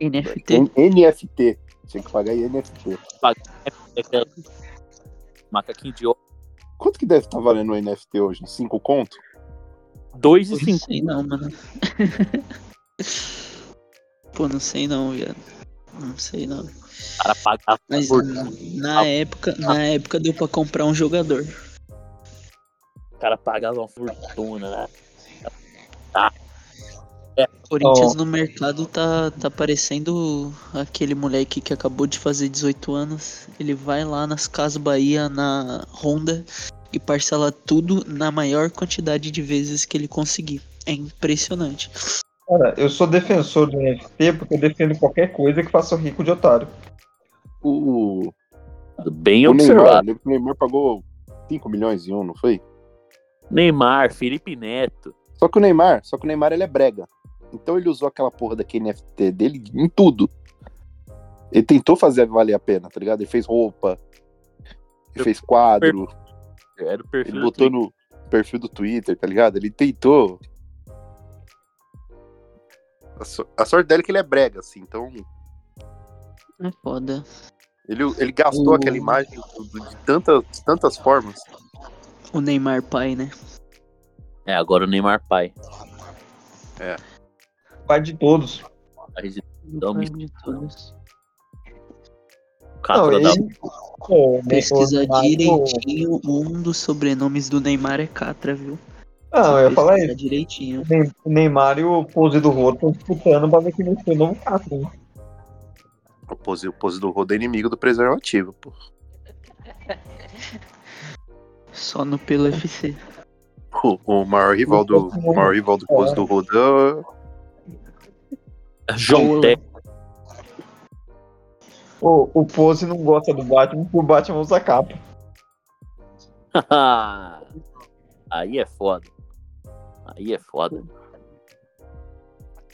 NFT. N- NFT. Tinha que pagar em NFT. macaquinho de ouro. Quanto que deve estar valendo o NFT hoje? 5 conto? 2 e Não 5. sei não, mano. <laughs> Pô, não sei não, viado. Não sei não. O cara paga Mas por- na, na época, na época deu pra comprar um jogador. O cara pagava uma fortuna, né? Corinthians no mercado tá, tá parecendo aquele moleque que acabou de fazer 18 anos. Ele vai lá nas Casas Bahia, na Honda, e parcela tudo na maior quantidade de vezes que ele conseguir. É impressionante. Cara, eu sou defensor do NFT porque eu defendo qualquer coisa que faça o rico de otário. O, Bem o Neymar, observado. que o Neymar pagou 5 milhões em um, não foi? Neymar, Felipe Neto. Só que o Neymar, só que o Neymar ele é brega. Então ele usou aquela porra daquele NFT dele em tudo. Ele tentou fazer valer a pena, tá ligado? Ele fez roupa, ele fez quadro, Era o perfil ele do botou Twitter. no perfil do Twitter, tá ligado? Ele tentou. A, so- a sorte dele é que ele é brega, assim, então É foda. ele, ele gastou O- aquela imagem de tantas, de tantas formas. O Neymar pai, né? É, agora o Neymar pai. Pai de todos. Pai de todos. O cara da- ele- Pô, o Pesquisa Neymar- direitinho, um dos sobrenomes do Neymar é Catra, viu? Não, eu ia falar isso. direitinho. O Neymar e o Pose do Roto estão disputando pra ver quem vai ser o novo Castro. né? O pose, o pose do rodo é inimigo do preservativo, pô. Só no pelo FC. O, o maior rival do, o maior rival do pose do rodo é João Boa. O, o Pose não gosta do Batman porque o Batman usa capa. <laughs> Aí é foda. Aí é foda.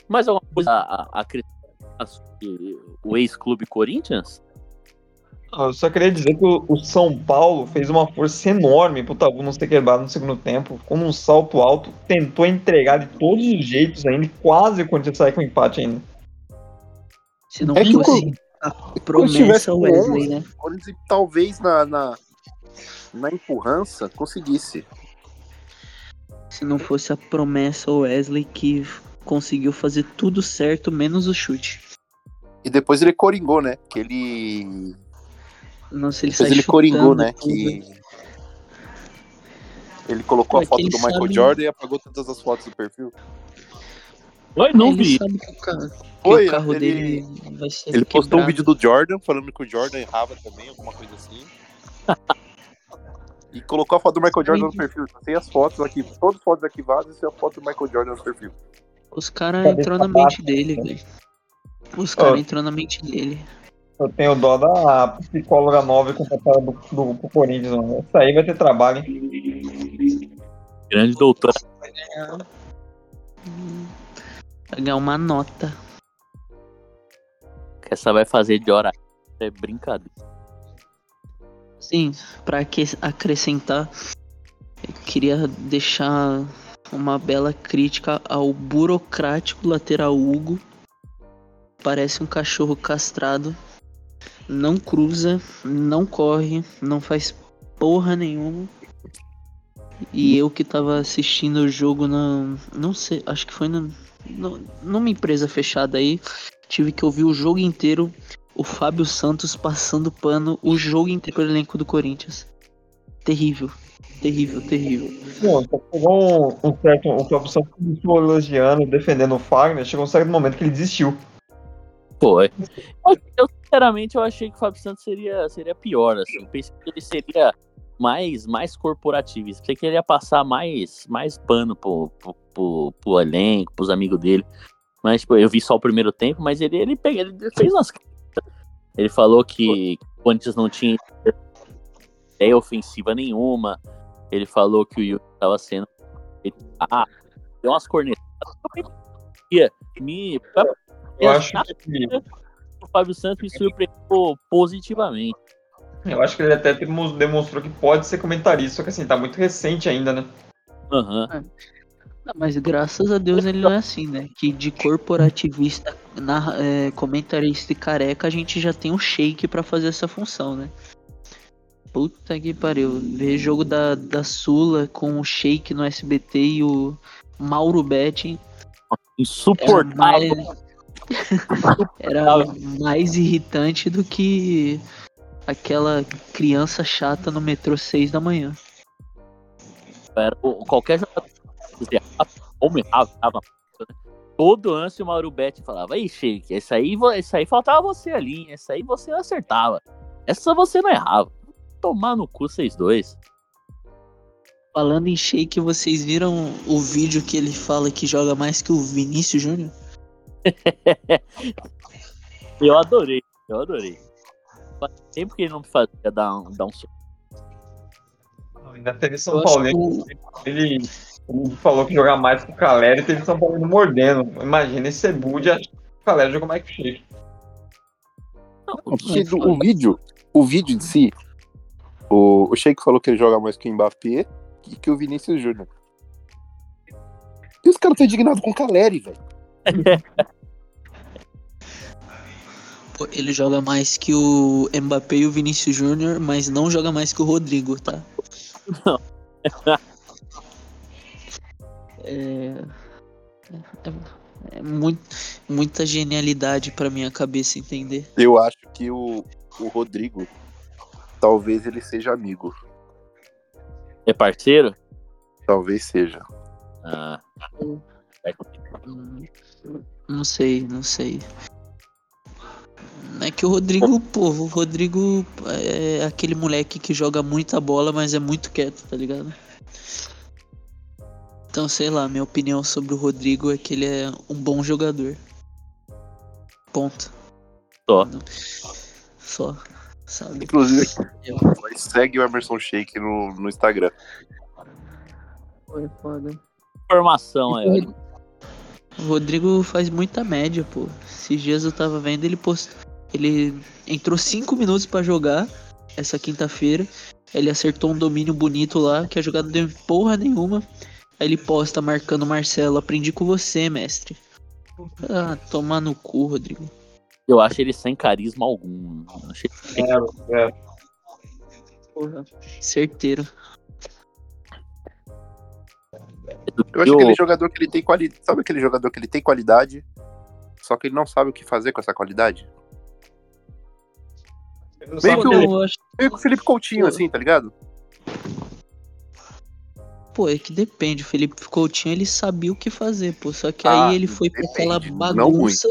Mais alguma coisa a, o ex-clube Corinthians? Não, Eu só queria dizer que o, o São Paulo fez uma força enorme pro Tabu não ser quebrado no segundo tempo. Ficou num salto alto, tentou entregar de todos os jeitos ainda quase o Corinthians sai com empate ainda. Se não É que o fosse a promessa Wesley, 11, né? talvez na, na, na empurrança conseguisse. Se não fosse a promessa Wesley que conseguiu fazer tudo certo, menos o chute. E depois ele coringou, né? Que ele. Nossa, ele Depois ele coringou, né? tudo. Que. Ele colocou É a foto do Michael sabe- Jordan e apagou todas as fotos do perfil. Oi, não ele vi. sabe que o, ca- que Foi, o carro ele- dele vai ser Ele postou um quebrado. vídeo do Jordan falando que o Jordan errava também, alguma coisa assim. <laughs> E colocou a foto do Michael Jordan no perfil. Tem as fotos aqui, todas as fotos arquivadas e a foto do Michael Jordan no perfil. Os caras entrou na mente dele, velho. Os caras entrou na mente dele. Eu tenho dó da psicóloga nova contratada do, do, do Corinthians, mano. Essa aí vai ter trabalho, hein? Grande doutor. Hum, Ganhar uma nota. Que essa vai fazer de hora. É brincadeira. Sim, pra aque- acrescentar, eu queria deixar uma bela crítica ao burocrático lateral Hugo. Parece um cachorro castrado. Não cruza, não corre, não faz porra nenhuma. E eu que tava assistindo o jogo na. Não sei, acho que foi na, no- numa empresa fechada aí. Tive que ouvir o jogo inteiro o Fábio Santos passando pano o jogo inteiro pelo elenco do Corinthians. Terrível. Terrível, terrível. Pô, só chegou um, um certo. O Fábio Santos começou elogiando, defendendo o Fagner. Chegou um certo momento que ele desistiu. Foi. Eu, eu, sinceramente, eu achei que o Fábio Santos seria, seria pior, assim. Eu pensei que ele seria mais, mais corporativista. Pensei que ele ia passar mais, mais pano pro, pro, pro, pro elenco, pros amigos dele. Mas, tipo, eu vi só o primeiro tempo, mas ele, ele, pega, ele fez umas Ele falou que o Corinthians não tinha ideia ofensiva nenhuma. Ele falou que o Yuri estava sendo. Ah, deu umas cornetadas. Me. Eu acho que. O Fábio Santos me surpreendeu positivamente. Eu acho que ele até demo- demonstrou que pode ser comentarista, só que assim, tá muito recente ainda, né? Aham. Ah, Mas graças a Deus ele não é assim, né? Que de corporativista, narra- é, comentarista e careca, a gente já tem um shake pra fazer essa função, né? Puta que pariu. Ver jogo da, da Sula com o shake no SBT e o Mauro Betting era Insuportável. mais, <laughs> era mais irritante do que aquela criança chata no metrô 6 da manhã. Era, qualquer jogador como errava, né? Todo lance o Mauro Betti falava, aí, Sheik, esse aí, esse aí faltava você ali, esse aí você acertava. Essa você não errava. Tomar no cu vocês dois. Falando em shake, vocês viram o vídeo que ele fala que joga mais que o Vinícius Júnior? <laughs> Eu adorei, eu adorei. Faz tempo que ele não fazia dar um, dar um soco. Ainda teve São Eu Paulo. que Ele, ele falou que jogar mais que o Caleri e teve São Paulo mordendo. Imagina esse Sebud acha que o Caleri jogou mais que o do- o vídeo, o vídeo em si, o, o Sheik falou que ele joga mais que o Mbappé e que o Vinícius Júnior. E os caras estão indignados com o Caleri, velho. <laughs> Ele joga mais que o Mbappé e o Vinícius Júnior, mas não joga mais que o Rodrigo, tá? Não. <laughs> é, é, é muito, muita genialidade pra minha cabeça entender. Eu acho que o, o Rodrigo, talvez ele seja amigo. É parceiro? Talvez seja. Ah. Não sei, não sei. É que o Rodrigo, pô, o Rodrigo é aquele moleque que joga muita bola, mas é muito quieto, tá ligado? Então, sei lá, minha opinião sobre o Rodrigo é que ele é um bom jogador. Ponto. Só. Só. Sabe? Inclusive, Eu. segue o Emerson Sheik no, no Instagram. Foi foda. Informação aí. ó. O Rodrigo faz muita média, pô. Esses dias eu tava vendo, ele post... ele entrou 5 minutos pra jogar essa quinta-feira. Ele acertou um domínio bonito lá, que a jogada não deu porra nenhuma. Aí ele posta marcando Marcelo, aprendi com você, mestre. Ah, tomar no cu, Rodrigo. Eu acho ele sem carisma algum. Achei É, é. Porra. Certeiro. Eu acho Eu- aquele jogador que ele tem qualidade. Sabe aquele jogador que ele tem qualidade, só que ele não sabe o que fazer com essa qualidade? Meio que o acho Meio que o Felipe Coutinho, Pô. assim, tá ligado? Pô, é que depende. O Felipe Coutinho ele sabia o que fazer, pô. Só que Ah, aí ele foi pra aquela depende, não bagunça.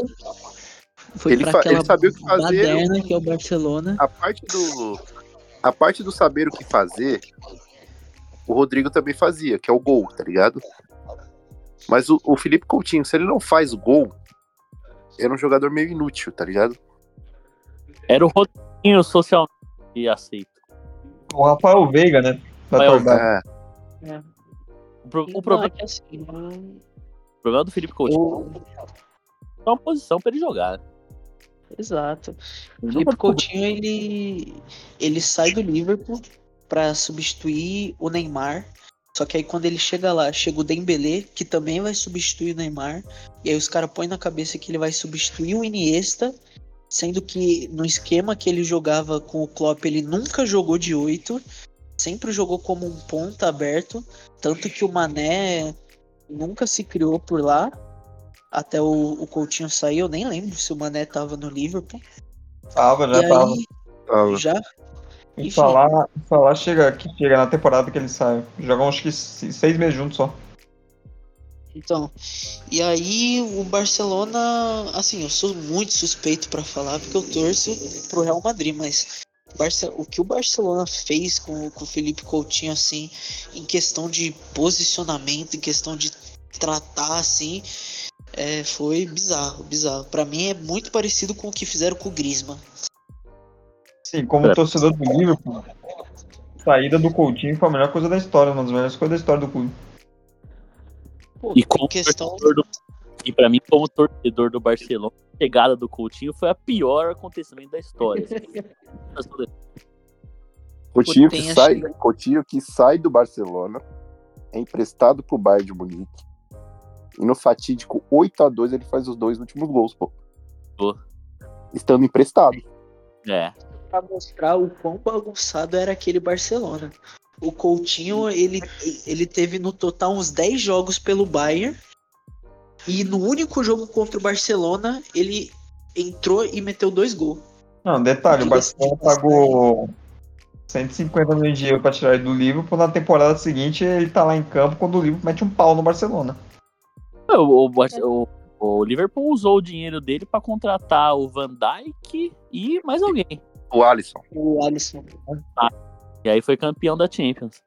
Foi Ele pra aquela ele sabia o que fazer. baderna que é o Barcelona. A parte do. A parte do saber o que fazer o Rodrigo também fazia, que é o gol, tá ligado? Mas o, o Felipe Coutinho, se ele não faz o gol, era um jogador meio inútil, tá ligado? Era o Rodinho social e aceito. O Rafael Veiga, né? Rafael Tordada. É, O, pro- o Não, problema, é assim, não- o problema do Felipe Coutinho o- é uma posição pra ele jogar. Exato. O Felipe Coutinho, ele, ele sai do Liverpool pra substituir o Neymar. Só que aí quando ele chega lá, chega o Dembélé, que também vai substituir o Neymar. E aí os caras põem na cabeça que ele vai substituir o Iniesta, sendo que no esquema que ele jogava com o Klopp, ele nunca jogou de 8, sempre jogou como um ponta aberto, tanto que o Mané nunca se criou por lá. Até o, o Coutinho sair, eu nem lembro se o Mané tava no Liverpool. Tava, já e tava. aí, tava. já E falar, falar chega, que chega na temporada que ele sai. Jogam acho que se- seis meses juntos só. Então, e aí o Barcelona, assim, eu sou muito suspeito pra falar porque eu torço pro Real Madrid, mas o que o Barcelona fez com, com o Felipe Coutinho, assim, em questão de posicionamento, em questão de tratar, assim, é, foi bizarro, bizarro. Pra mim é muito parecido com o que fizeram com o Griezmann. Sim, como É. torcedor do Liverpool, a saída do Coutinho foi a melhor coisa da história, uma das melhores coisas da história do clube. Pô, E como questão torcedor do- E pra mim, como torcedor do Barcelona, a chegada do Coutinho foi a pior acontecimento da história. <laughs> Coutinho Tem que, sai, Coutinho que sai do Barcelona, é emprestado pro Bayern de Munique. E no fatídico 8 a 2 ele faz os dois últimos gols, pô. Pô. Estando emprestado. É. pra mostrar o quão bagunçado era aquele Barcelona. O Coutinho, ele, ele teve no total uns 10 jogos pelo Bayern. E no único jogo contra o Barcelona, ele entrou e meteu dois gols. Não, detalhe, o Barcelona pagou 150 milhões de euros pra tirar ele do Liverpool. Na temporada seguinte, ele tá lá em campo quando o Liverpool mete um pau no Barcelona. O, o, Barce- o- o Liverpool usou o dinheiro dele pra contratar o Van Dijk e mais alguém. O Alisson. O Alisson. E aí foi campeão da Champions.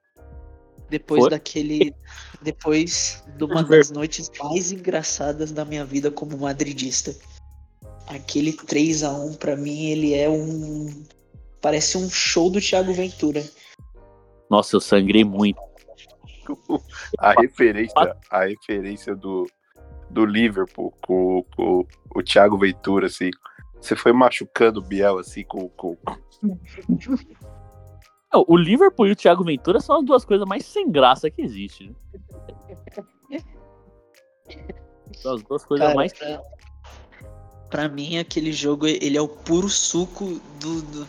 Depois Foi? daquele. Depois de uma das noites mais engraçadas da minha vida como madridista. Aquele 3 a 1 pra mim, ele é um. Parece um show do Thiago Ventura. Nossa, eu sangrei muito. <laughs> A referência, a referência do, do Liverpool com, com o Thiago Ventura, assim. Você foi machucando o Biel, assim, com. com... <laughs> Não, o Liverpool e o Thiago Ventura são as duas coisas mais sem graça que existe. Né? São as duas coisas Cara, mais. pra, pra mim, aquele jogo, ele é o puro suco do, do,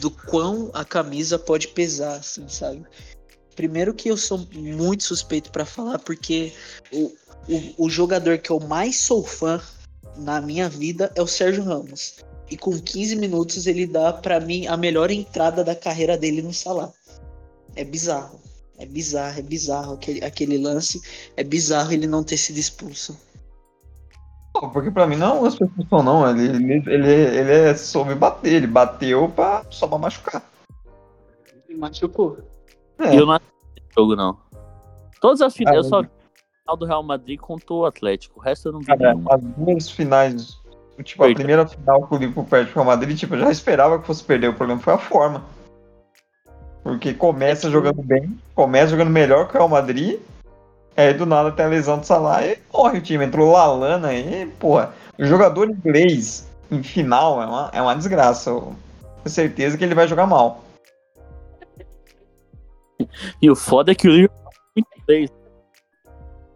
do quão a camisa pode pesar, assim, sabe? Primeiro que eu sou muito suspeito pra falar, porque o, o, o jogador que eu mais sou fã na minha vida é o Sérgio Ramos. E com 15 minutos ele dá pra mim a melhor entrada da carreira dele no Salah. É bizarro. É bizarro, é bizarro aquele, aquele lance. É bizarro ele não ter sido expulso. Porque pra mim não é uma expulsão, não. Ele, ele, ele, ele é, soube bater. Ele bateu pra, só pra machucar. Machucou. É. Eu não assisti esse jogo, não. Todas as finais. Ah, eu só vi a final do Real Madrid contra o Atlético. O resto eu não vi Cara, nenhuma. as duas finais, tipo, a Eita. primeira final que o Liverpool perde pro Real Madrid, tipo, eu já esperava que fosse perder. O problema foi a forma. Porque começa jogando bem, começa jogando melhor que o Real Madrid, aí do nada tem a lesão do Salah e morre o time. Entrou Lalana aí, porra. O jogador inglês em final é uma, é uma desgraça. Eu tenho certeza que ele vai jogar mal. E o foda é que o Liverpool é muito bem.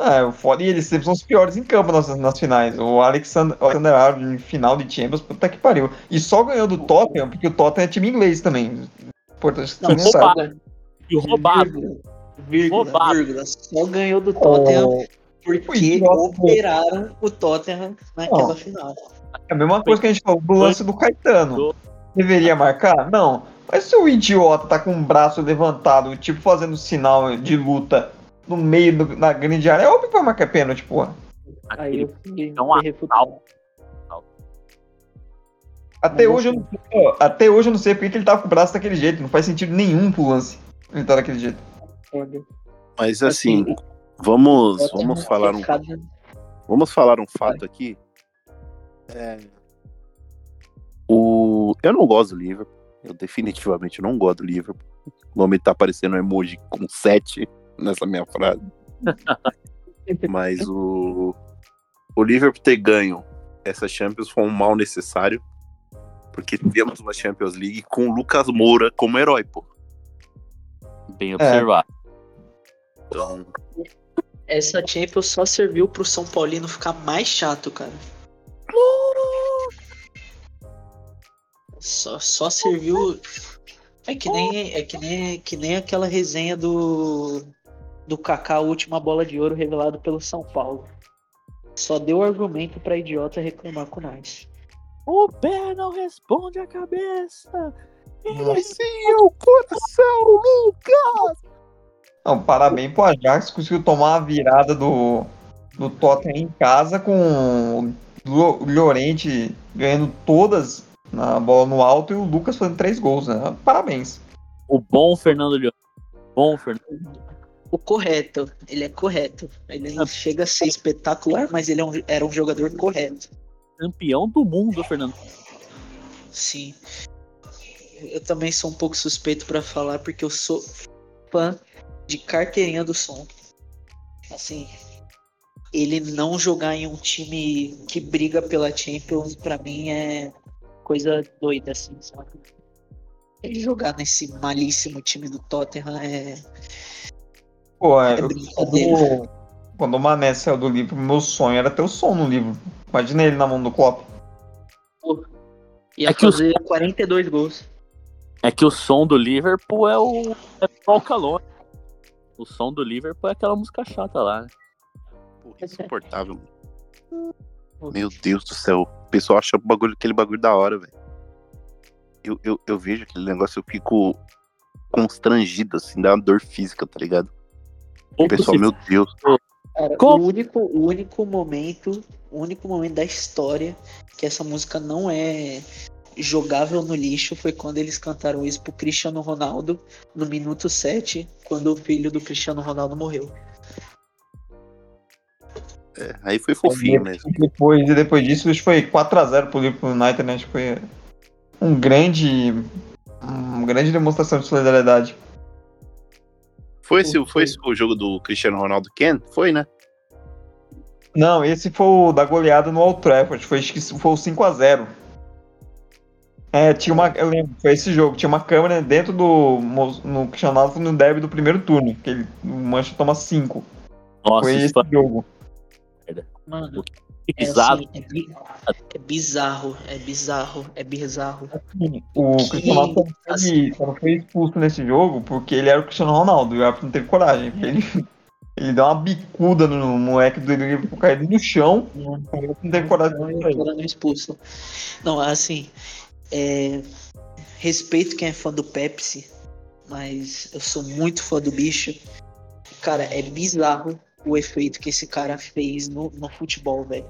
É, o foda, e eles sempre são os piores em campo nas, nas finais. O Alexander, o Alexander Arnold em final de Champions, puta que pariu. E só ganhou do Tottenham, porque o Tottenham é time inglês também. Importante que Não, você roubado. saiba. E o roubado. Vírgula, vírgula, Roubado. vírgula. Só ganhou do Tottenham porque Foi idiota, operaram o Tottenham naquela Não. final. É a mesma coisa que a gente falou do lance do Caetano. Deveria marcar? Não. Mas se o idiota tá com o braço levantado, tipo, fazendo sinal de luta no meio do- da grande área, é óbvio que vai marcar pênalti, porra. Aí Aquele eu fui, fui refutado. Até Mas hoje, eu não sei, até hoje eu não sei porque que ele tava com o braço daquele jeito. Não faz sentido nenhum pro lance. Ele tá daquele jeito. Mas assim, vamos, Tottenham vamos falar um, vamos falar um fato aqui. É, o, eu não gosto do Liverpool. Eu definitivamente não gosto do Liverpool. O nome tá aparecendo um emoji com 7 nessa minha frase. Mas o, o Liverpool ter ganho essa Champions foi um mal necessário. Porque tivemos uma Champions League com o Lucas Moura como herói, pô. Bem observado. Então, Essa Champions só serviu pro São Paulino ficar mais chato, cara. Só, só serviu. É que nem é que nem que nem aquela resenha do do Kaká, a última bola de ouro revelado pelo São Paulo. Só deu argumento pra idiota reclamar com nós. O pé não responde a cabeça. esse é o coração, Lucas! Não, parabéns pro Ajax, conseguiu tomar a virada do, do Tottenham em casa com o Lo- Llorente ganhando todas na bola no alto e o Lucas fazendo três gols, né? Parabéns. O bom Fernando Leão. Bom Fernando. O correto, ele é correto. Ele não chega a ser espetacular, mas ele é um- era um jogador correto. Campeão do mundo, Fernando. Sim. Eu também sou um pouco suspeito pra falar porque eu sou fã de carteirinha do som. Assim, ele não jogar em um time que briga pela Champions pra mim é coisa doida assim, sabe? Ele jogar nesse malíssimo time do Tottenham é, Pô, é, é eu- quando, o Mané saiu do livro, meu sonho era ter o som no livro. Imagina ele na mão do Klopp. Ia É que os- fazer 42 gols. É que o som do Liverpool é o. É o calor. O som do Liverpool é aquela música chata lá. né? Porra, insuportável. mano. Meu Deus do céu. O pessoal acha o bagulho, aquele bagulho da hora, velho. Eu, eu, eu vejo aquele negócio, eu fico constrangido, assim, dá uma dor física, tá ligado? O pessoal, meu Deus. Cara, Como? o único, o único momento, o único momento da história que essa música não é jogável no lixo foi quando eles cantaram isso pro Cristiano Ronaldo no minuto 7, quando o filho do Cristiano Ronaldo morreu. É, aí foi fofinho mesmo. Depois, e depois disso, acho que foi 4x0 pro Liverpool United, né? Acho que foi um grande. Uma grande demonstração de solidariedade. Foi esse, foi esse o jogo do Cristiano Ronaldo Ken? Foi, né? Não, esse foi o da goleada no Old Trafford. Foi, foi o 5x0. É, tinha uma. Eu lembro, foi esse jogo. Tinha uma câmera dentro do. No Cristiano Ronaldo no derby do primeiro turno. Que ele, o Manchester toma 5. Nossa, Foi isso esse foi jogo. Mano, é, bizarro. assim, é, bi- é bizarro, é bizarro, é bizarro. O Que- Cristiano Ronaldo só foi, só foi expulso nesse jogo porque ele era o Cristiano Ronaldo. E o árbitro não teve coragem. Ele, <laughs> ele deu uma bicuda no moleque do Liverpool caído no chão. O árbitro não teve coragem Não, não expulsa. Não, assim, é, respeito quem é fã do Pepsi, mas eu sou muito fã do bicho. Cara, é bizarro o efeito que esse cara fez no, no futebol, velho.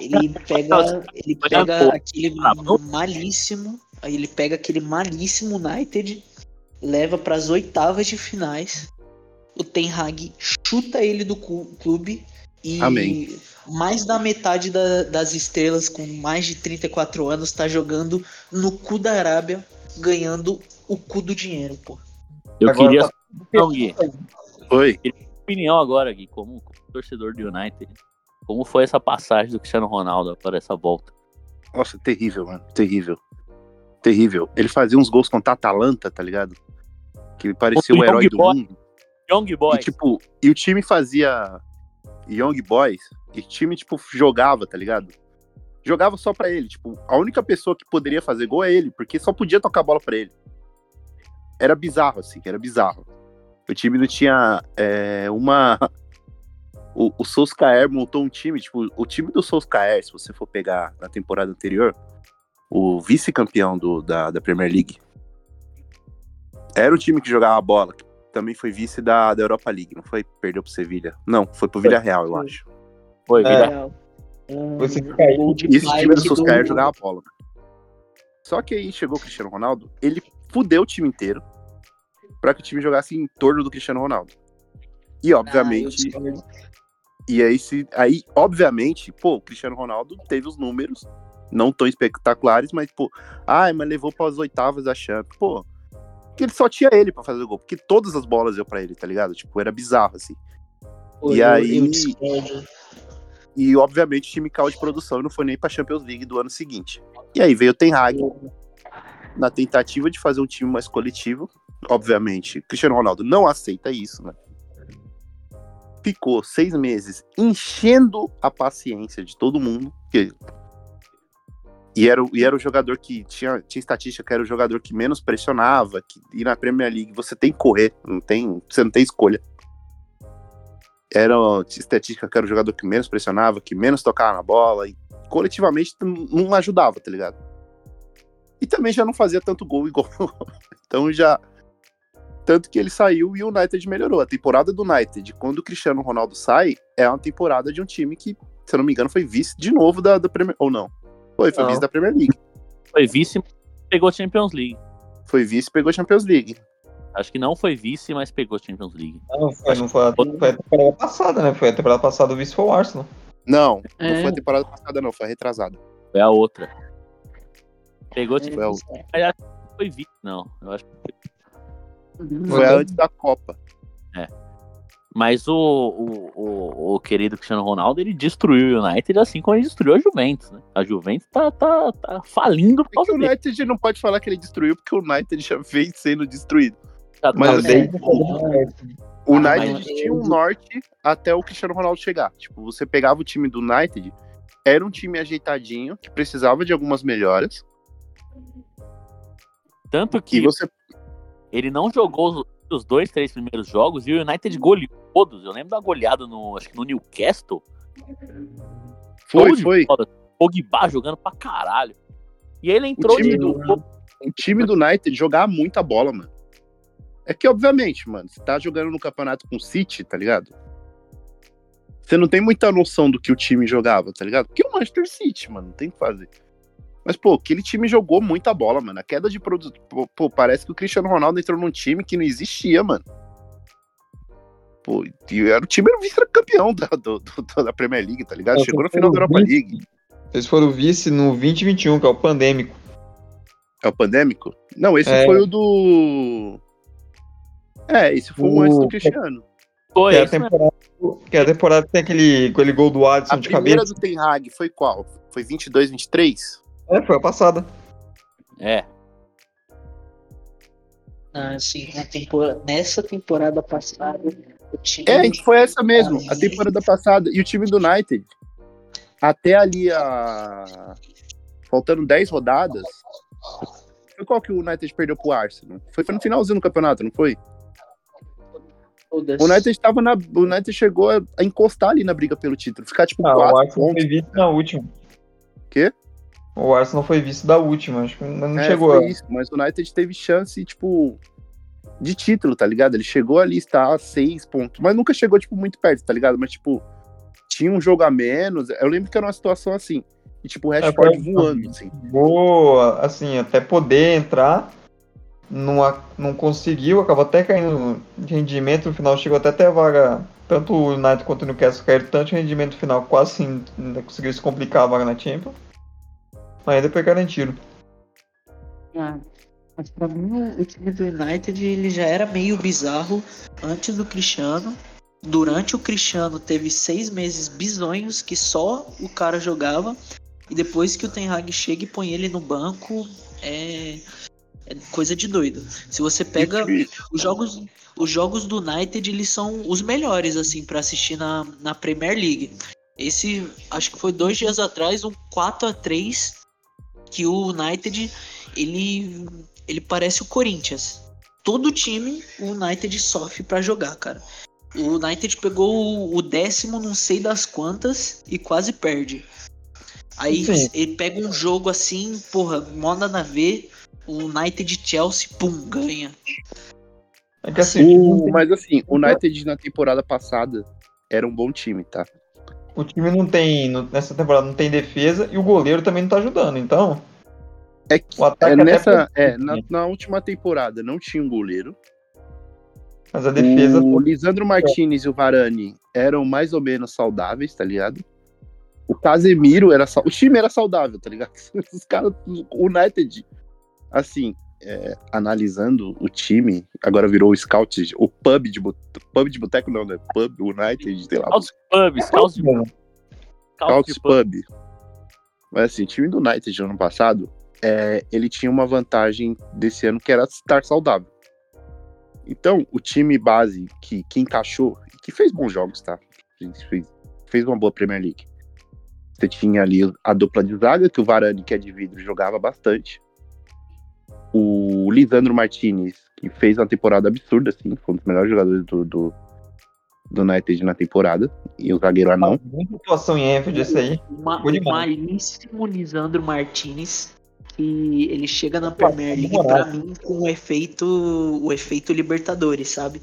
Ele pega, ele pega aquele malíssimo, aí ele pega aquele malíssimo United, leva para as oitavas de finais. O Ten Hag chuta ele do clube e Amém. mais da metade da- das estrelas com mais de 34 anos tá jogando no cu da Arábia, ganhando o cu do dinheiro, pô. Eu Agora queria sua opinião, agora, Gui, como, como torcedor do United. Como foi essa passagem do Cristiano Ronaldo para essa volta? Nossa, terrível, mano. Terrível. Terrível. Ele fazia uns gols contra a Atalanta, tá ligado? Que ele parecia O o herói Young do Boy. mundo. Young E, Boys. tipo, e o time fazia Young Boys, e o time, tipo, jogava, tá ligado? Jogava só pra ele. Tipo, a única pessoa que poderia fazer gol é ele, porque só podia tocar a bola pra ele. Era bizarro, assim, era bizarro. O time não tinha é, uma. <laughs> O, o Solskjaer montou um time, tipo, o time do Solskjaer, se você for pegar na temporada anterior, o vice-campeão da, da Premier League, era o time que jogava a bola, que também foi vice da, da Europa League, não foi? Perdeu pro Sevilha. Não, foi pro Villarreal, eu acho. Foi, É. Vila- Um Você caiu. de E esse time do Solskjaer jogava bola. Só que aí chegou o Cristiano Ronaldo, ele fudeu o time inteiro. Pra que o time jogasse em torno do Cristiano Ronaldo. E Ah, obviamente, discordo. e aí se aí obviamente, pô, o Cristiano Ronaldo teve os números não tão espetaculares, mas pô, ai, mas levou para as oitavas da Champions. Pô, que ele só tinha ele pra fazer o gol, porque todas as bolas deu pra ele, tá ligado? Tipo, era bizarro assim. Pô, e eu- aí- eu. E obviamente o time caiu de produção não foi nem pra Champions League do ano seguinte. E aí veio o Ten Hag na tentativa de fazer um time mais coletivo. Obviamente, Cristiano Ronaldo não aceita isso, né? Ficou seis meses enchendo a paciência de todo mundo. Que... E, era, o- e era o jogador que tinha, tinha estatística que era o jogador que menos pressionava. Que, e na Premier League você tem que correr, não tem, você não tem escolha. Era estatística que era o jogador que menos pressionava, que menos tocava na bola. E coletivamente não ajudava, tá ligado? E também já não fazia tanto gol igual. <laughs> então já. Tanto que ele saiu e o United melhorou. A temporada do United, quando o Cristiano Ronaldo sai, é uma temporada de um time que, se eu não me engano, foi vice de novo da, da Premier. Ou não? Foi, foi Não. vice da Premier League. Foi vice, pegou Champions League. Foi vice e pegou a Champions League. Acho que não foi vice, mas pegou Champions League. Não, foi, não foi, a, foi a temporada passada, né? Foi a temporada passada o vice foi o Arsenal. Não, não É. foi a temporada passada, não, foi a retrasada. Foi a outra. Pegou Champions Foi a, League, acho que não foi vice, não. Eu acho foi a antes da Copa. Mas o, o, o, o querido Cristiano Ronaldo, ele destruiu o United assim como ele destruiu a Juventus, né? A Juventus tá, tá, tá falindo por É que causa o dele. United não pode falar que ele destruiu, porque o United já vem sendo destruído. Tá- mas tá- O Ah, United mas- tinha um norte até o Cristiano Ronaldo chegar. Tipo, você pegava o time do United, era um time ajeitadinho, que precisava de algumas melhoras. Tanto E que você. Ele não jogou os, dois, três primeiros jogos e o United goleou todos. Eu lembro da goleada no, acho que no Newcastle. Foi, de foi. Pogba jogando pra caralho. E ele entrou time de do- O time do United jogava muita bola, mano. É que, obviamente, mano, você tá jogando no campeonato com o City, tá ligado? Você não tem muita noção do que o time jogava, tá ligado? Porque é o Manchester City, mano, não tem o que fazer. Mas, pô, aquele time jogou muita bola, mano. A queda de produto. Pô, pô, parece que o Cristiano Ronaldo entrou num time que não existia, mano. Pô, e era, o time era o vice-campeão da, do- do- da Premier League, tá ligado? É, Chegou no final da Europa vice. League. Eles foram vice no 2021, que é o pandêmico. É o pandêmico? Não, esse É. foi o do. É, esse foi o O- antes do Cristiano. Foi Que é, a temporada, que é a temporada que tem aquele, aquele gol do Alisson A de primeira cabeça. do Ten Hag foi qual? Foi 22, 23? É, foi a passada. É. Ah, sim, na tempora- nessa temporada passada, o time. É, foi essa mesmo, a temporada passada. E o time do United, até ali a. Faltando 10 rodadas. Foi qual que o United perdeu pro Arsenal? Foi, foi no finalzinho do campeonato, não foi? O United tava na. O United chegou a, a encostar ali na briga pelo título. Ficar tipo Ah, o 4 Arsenal pontos. foi vice na última. Quê? O Arsenal foi vice da última, acho que não É, chegou. foi isso, mas o United teve chance, tipo, de título, tá ligado? Ele chegou ali, está a seis pontos, mas nunca chegou, tipo, muito perto, tá ligado? Mas, tipo, tinha um jogo a menos. Eu lembro que era uma situação assim. E, tipo, o Rashford foi- voando, assim. Boa, assim, até poder entrar, não, não conseguiu, acabou até caindo de rendimento, no final chegou até até a vaga, tanto o United quanto o Newcastle caíram tanto rendimento final, quase assim, ainda conseguiu se complicar a vaga na Champions, mas depois garantiram. Ah, mas pra mim o, time do United ele já era meio bizarro antes do Cristiano. Durante o Cristiano teve seis meses bizonhos que só o cara jogava. E depois que o Ten Hag chega e põe ele no banco, é, é coisa de doido. Se você pega os jogos, os jogos do United, eles são os melhores, assim, para assistir na, na Premier League. Esse, acho que foi dois dias atrás, um 4 a 3 que o United, ele, ele parece o Corinthians. Todo time, o United sofre para jogar, cara. O United pegou o- décimo, não sei das quantas, e quase perde. Aí Sim. ele pega um jogo assim, porra, mó nada a ver. O United Chelsea, pum, ganha. É que assim, O- mas, assim, o United na temporada passada era um bom time, tá? O time não tem, nessa temporada não tem defesa e o goleiro também não tá ajudando, então É que o ataque é, nessa, é, na, na última temporada não tinha um goleiro. Mas a defesa. O Lisandro Martinez e o Varane eram mais ou menos saudáveis, tá ligado? O Casemiro era. O time era saudável, tá ligado? <laughs> Os caras. O United. Assim, é, analisando o time, agora virou o Scout, o pub de, pub de boteco, não, né? Pub United, sei lá. Pubs, caos de caos Scouts pub. Pub. Mas assim, o time do United ano passado, é, ele tinha uma vantagem desse ano que era estar saudável. Então, o time base que, que encaixou, e que fez bons jogos, tá? Fez, fez uma boa Premier League. Você tinha ali a dupla de zaga, que o Varane, que é de vidro, jogava bastante. O Lisandro Martinez, que fez uma temporada absurda, assim, foi um dos melhores jogadores do, do, do United na temporada. E o zagueiro anão. Muita atuação em Enfield esse aí. Uma, demais. malíssimo Lisandro Martinez, que ele chega na Premier League pra mim com o efeito, o efeito Libertadores, sabe?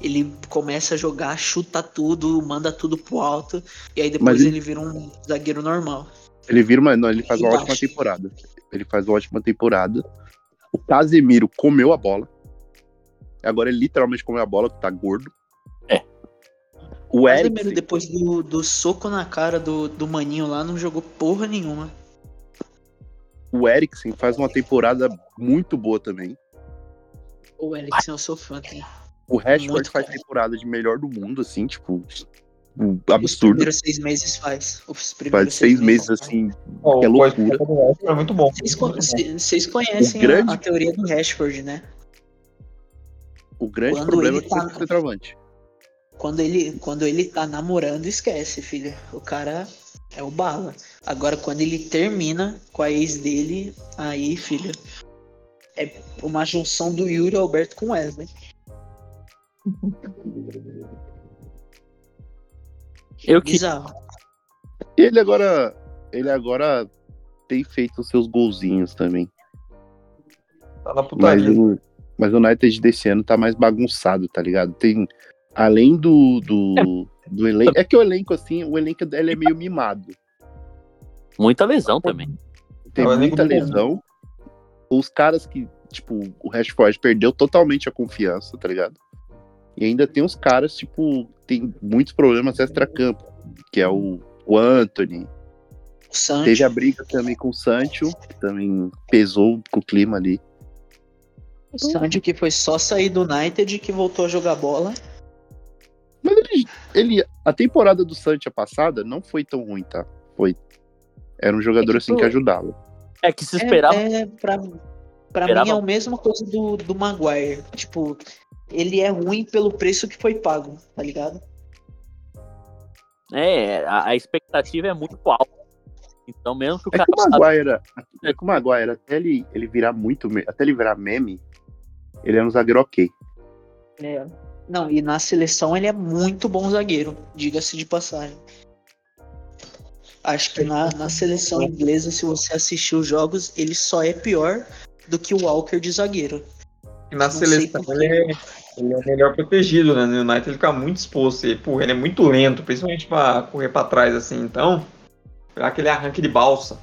Ele começa a jogar, chuta tudo, manda tudo pro alto, e aí depois ele- ele vira um zagueiro normal. Ele vira uma. Não, ele faz uma ótima temporada. Ele faz uma ótima temporada. O Casemiro comeu a bola. Agora ele literalmente comeu a bola, que tá gordo. É. O Eric. primeiro, depois do, do soco na cara do, do maninho lá, não jogou porra nenhuma. O Eriksen faz uma temporada muito boa também. O Eriksen, eu sou fã, tem. O Rashford Muito faz bom. temporada de melhor do mundo, assim, tipo. Um Os Absurdo. primeiros seis meses faz. Os primeiros Faz seis meses assim. Ó, Que é loucura. Rashford é muito bom. Vocês, con- cê- vocês conhecem grande- a, a teoria do Rashford, né? O grande Quando problema é que você tá- é centroavante. Quando ele, quando ele tá namorando, esquece, filho. O cara é o bala. Agora, quando ele termina com a ex dele, aí, filho, é uma junção do Yuri Alberto com Wesley. <laughs> Eu que Bizarro. E ele agora. Ele agora tem feito os seus golzinhos também. Tá na Mas putaria. o, mas o United desse ano tá mais bagunçado, tá ligado? Tem. Além do. do, do elenco. É que o elenco, assim, o elenco dele é meio mimado. muita lesão também. Tem É, muita lesão. Os caras que, tipo, o Rashford perdeu totalmente a confiança, tá ligado? E ainda tem uns caras, tipo, tem muitos problemas extra-campo, que é o, o Anthony. O Sancho. Teve a briga também com o Sancho, que também pesou com o clima ali. O Sancho que foi só sair do United que voltou a jogar bola. Mas ele, ele- a temporada do Sancho passada não foi tão ruim, tá? Foi. Era um jogador É que assim pro- que ajudava. É que se esperava. É, é, pra pra Esperava- mim é a mesma coisa do, do Maguire. Tipo, ele é ruim pelo preço que foi pago, tá ligado? É, a, a expectativa é muito alta. Então, mesmo que o É cara que o sabe- Maguire, é que o Maguire, até ele, ele virar muito, até ele virar meme, ele é um zagueiro ok. É. Não, e na seleção ele é muito bom zagueiro, diga-se de passagem. Acho que na, na seleção inglesa, se você assistir os jogos, ele só é pior do que o Walker de zagueiro. E na não seleção ele é, ele é o melhor protegido, né? No United ele fica muito exposto. E, porra, ele é muito lento, principalmente pra correr pra trás assim. Então, pegar aquele arranque de balsa.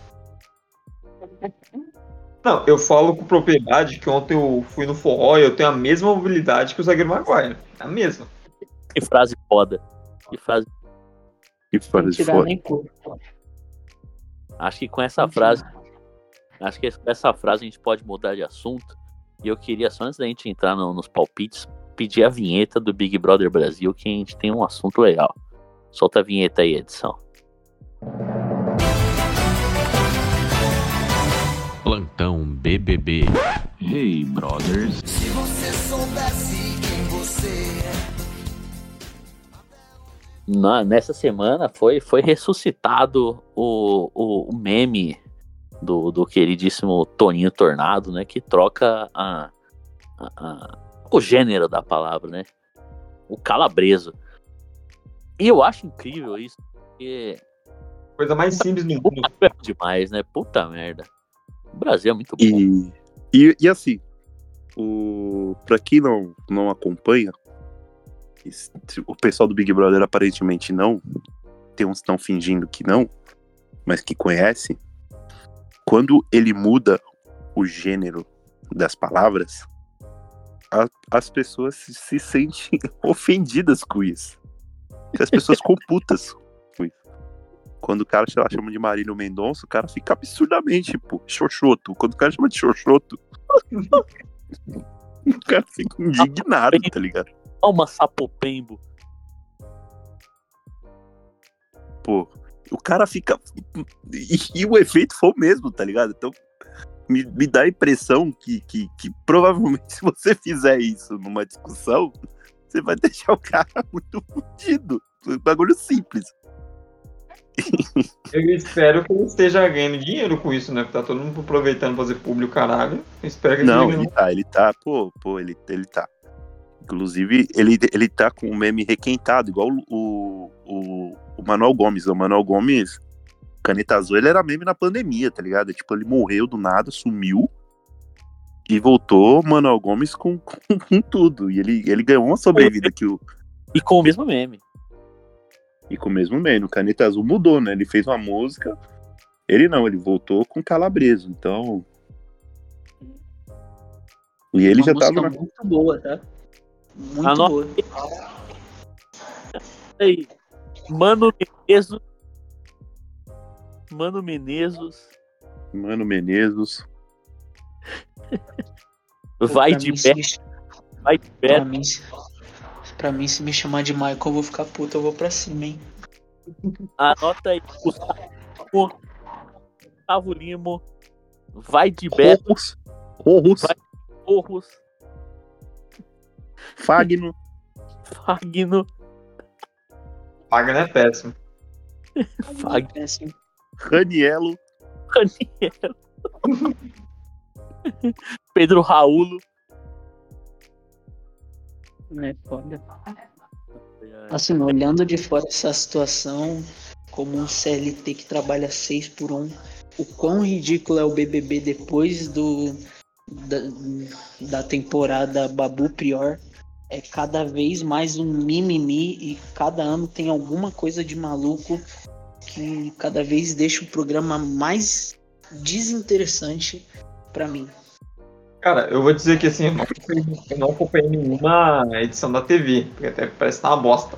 Não, eu falo com propriedade que ontem eu fui no forró e eu tenho a mesma mobilidade que o zagueiro Maguire. A mesma. Que frase foda. Que frase. E fora. nem cor. Acho que com essa frase. Acho que com essa frase a gente pode mudar de assunto. E eu queria, só antes da gente entrar no- nos palpites, pedir a vinheta do Big Brother Brasil, que a gente tem um assunto legal. Solta a vinheta aí, edição. Plantão BBB. Hey, brothers. Na- nessa semana foi, foi ressuscitado o, o, o meme do, do queridíssimo Toninho Tornado, né? Que troca a, a- a- o gênero da palavra, né? O calabreso. E eu acho incrível isso, porque Coisa mais simples do mundo. é demais, né? Puta merda. O Brasil é muito bom. E, e, e assim, o, pra quem não, não acompanha, o pessoal do Big Brother aparentemente não, tem uns que estão fingindo que não, mas que conhece, quando ele muda o gênero das palavras, a- as pessoas se, se sentem <laughs> ofendidas com isso. As pessoas computas com isso. Quando o cara, sei lá, chama de Marílio Mendonça, o cara fica absurdamente, pô, xoxoto. Quando o cara chama de xoxoto, <laughs> o cara fica indignado, tá ligado? Alma sapopembo. Pô, o cara fica. E, e o efeito foi o mesmo, tá ligado? Então, me, me dá a impressão que, que, que provavelmente <laughs> se você fizer isso numa discussão, você vai deixar o cara <laughs> muito fudido. Um bagulho simples. Eu espero que ele esteja ganhando dinheiro com isso, né? Porque tá todo mundo aproveitando pra fazer público caralho. Eu espero que ele Não, esteja ele tá, ele tá, pô, pô, ele, ele tá. Inclusive, ele, ele tá com o meme requentado, igual o, o, o Manuel Gomes. O Manuel Gomes, caneta azul, ele era meme na pandemia, tá ligado? Tipo, ele morreu do nada, sumiu. E voltou o Manuel Gomes com, <laughs> com, com tudo. E ele, ele ganhou uma sobrevida que o. E com o mesmo meme. E com o mesmo meme. O Caneta Azul mudou, né? Ele fez uma música. Ele não, ele voltou com calabreso. Então. E ele Uma já tava na muito boa, tá? Muito Anota boa. Aí, Mano Menezes. Mano Menezes. Mano Menezes. <laughs> Vai Pra de mim, se pé, me- vai de Pra pé. mim, se- pra mim, se me chamar de Michael, eu vou ficar puto, eu vou pra cima, hein? Anota aí. Gustavo. Gustavo Limo. Vai de Beto. Rorros. Rorros. Vai. Porros. Fagno. Fagno. Paga, né? Péssimo. <laughs> Fagno. É assim, Ranielo. Raniero. <laughs> Pedro Raulo. né? Foda. Assim, olhando de fora essa situação, como um CLT que trabalha 6 por 1, o quão ridículo é o BBB depois do da, da temporada Babu Prior é cada vez mais um mimimi e cada ano tem alguma coisa de maluco que cada vez deixa o programa mais desinteressante pra mim. Cara, eu vou dizer que assim, eu não acompanhei- eu não acompanhei nenhuma edição da TV, porque até parece que tá uma bosta.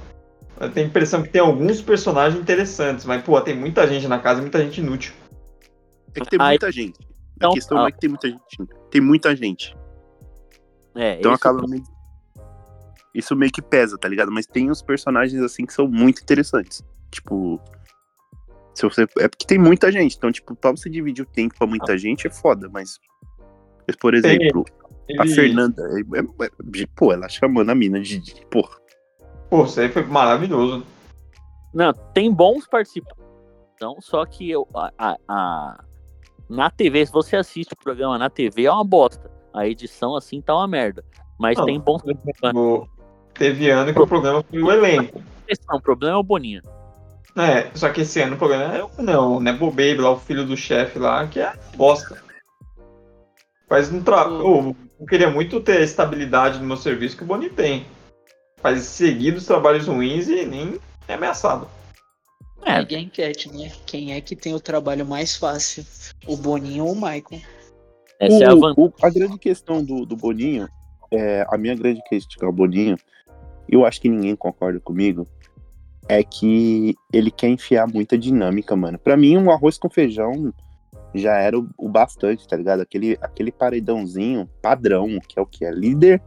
Eu tenho a impressão que tem alguns personagens interessantes, mas, pô, tem muita gente na casa e muita gente inútil. É que tem muita gente. A Então, questão não ah. é que tem muita gente. Tem muita gente. É, Então acaba meio... Isso meio que pesa, tá ligado? Mas tem uns personagens assim que são muito interessantes. Tipo. Se você... É porque tem muita gente. Então, tipo, pra você dividir o tempo pra muita gente é foda, mas. mas, por exemplo, a Ele- Fernanda. é- é- é- pô, ela chamando a mina de. de- Pô, Pô, isso aí foi maravilhoso. Não, tem bons participantes. Não, só que eu, a, a- a- na TV, se você assiste o programa na TV, é uma bosta. A edição assim tá uma merda. Mas Não. tem bons teve ano que o programa foi o elenco. participantes. O problema é o Boninho. É, só que esse ano o programa é o não, né? Bo Baby lá, o filho do chefe lá, que é bosta. Faz um trabalho. eu queria muito ter a estabilidade no meu serviço que o Boni tem. Faz seguidos trabalhos ruins e nem é ameaçado. É. Pegue a enquete, né? Quem é que tem o trabalho mais fácil? O Boninho ou o Michael? Essa é a O- vantagem. o- a grande questão do, do Boninho, é, a minha grande crítica ao Boninho, eu acho que ninguém concorda comigo, é que ele quer enfiar muita dinâmica, mano. Pra mim, um arroz com feijão já era o, o bastante, tá ligado? Aquele, aquele paredãozinho padrão, que é o que é líder,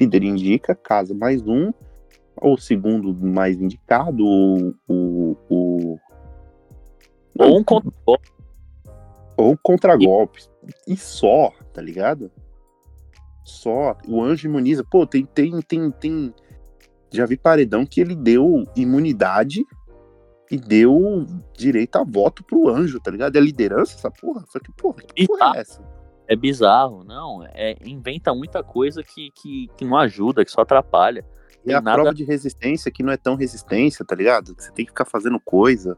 líder indica, casa mais um, ou segundo mais indicado, o, o, o Ou um contra ou contra-golpes. E só, tá ligado? Só. O Anjo imuniza. Pô, tem, tem, tem, tem. Já vi paredão que ele deu imunidade e deu direito a voto pro anjo, tá ligado? É liderança essa porra? Só que, porra, que E porra tá. é essa? É bizarro, não. É, inventa muita coisa que, que, que não ajuda, que só atrapalha. É a nada- prova de resistência que não é tão resistência, tá ligado? Você tem que ficar fazendo coisa.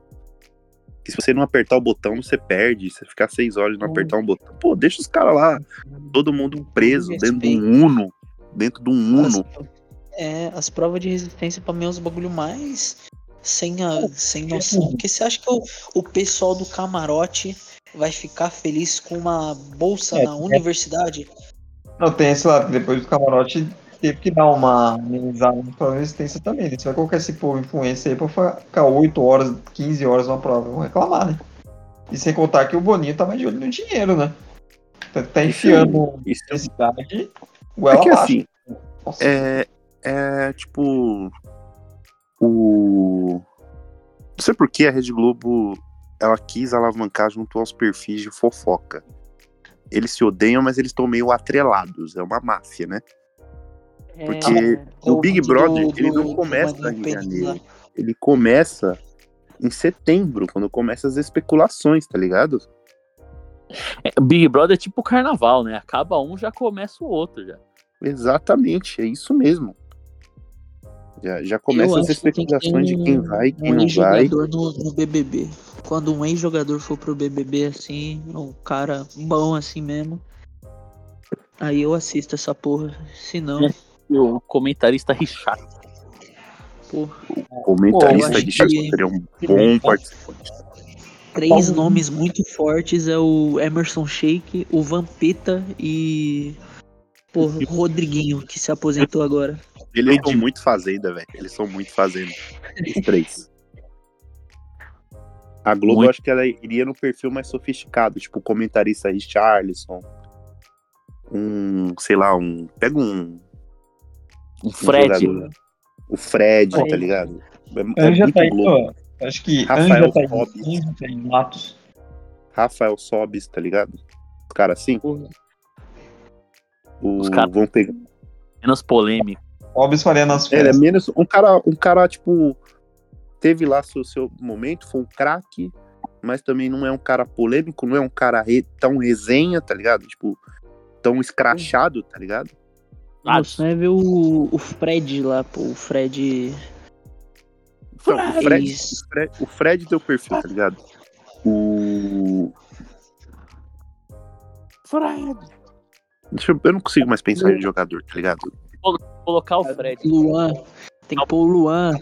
Que se você não apertar o botão, você perde. Se você ficar seis horas e não apertar um botão. Pô, deixa os caras lá, todo mundo preso, dentro de um Uno. Dentro de um Uno. É, as provas de resistência pra mim é os bagulho mais sem, a, sem noção. Porque você acha que o, o pessoal do camarote vai ficar feliz com uma bolsa É, na é. universidade? Não, tem esse lado, que depois do camarote teve que dar uma amenizada na resistência também. né? Você vai colocar esse povo influência aí pra ficar 8 horas, 15 horas numa prova. Vão reclamar, né? E sem contar que o Boninho tá mais de olho no dinheiro, né? Tá, tá enfiando Isso é necessidade É que abaixo. assim, é, é tipo. O. Não sei por que a Rede Globo ela quis alavancar junto aos perfis de fofoca. Eles se odeiam, mas eles estão meio atrelados. É uma máfia, né? Porque É o Big Brother, do- ele do- não começa em Pedro janeiro. Ele começa em setembro, quando começam as especulações, tá ligado? É, Big Brother é tipo carnaval, né? Acaba um, já começa o outro já. Exatamente, é isso mesmo. Já, já começam as acho que especulações de quem um- vai, quem um não vai. no, no BBB. Quando um ex-jogador for pro BBB assim, um cara bom assim mesmo, aí eu assisto essa porra. Se não, É. E o comentarista Richard. porra. Comentarista Pô, chat que- seria um bom participante. Três Paulo- nomes muito fortes é o Emerson Sheik, o Vampeta e. Porra, o Rodriguinho, que se aposentou agora. Eles são muito fazenda, velho. Eles são muito fazenda. Os três. A Globo, Muito. eu acho que ela iria no perfil mais sofisticado, tipo o comentarista Richarlison. Um, sei lá, um. Pega um. Um um Fred. jogador. O Fred, Fred. tá ligado? É, é muito tá aí, Globo. ó. Acho que Rafael tá aí. Sobis. Tá aí, Matos. Rafael Sobis, tá ligado? Os caras assim. Porra. O, Os caras- vão pegar. Menos polêmico. Óbvio faria nas Ele é festas. menos. Um cara, um cara, tipo, teve lá seu, seu momento, foi um craque, mas também não é um cara polêmico, não é um cara re- tão resenha, tá ligado? Tipo, tão escrachado, tá ligado? Ah, Nossa, é ver o, o Fred lá, pô. O Fred. Então, o, Fred, o, Fred, o Fred deu perfil, tá ligado? O. Fred. Deixa eu, eu não consigo mais pensar em jogador, tá ligado? Colocar o Fred. Luan. Tem que pôr o Luan.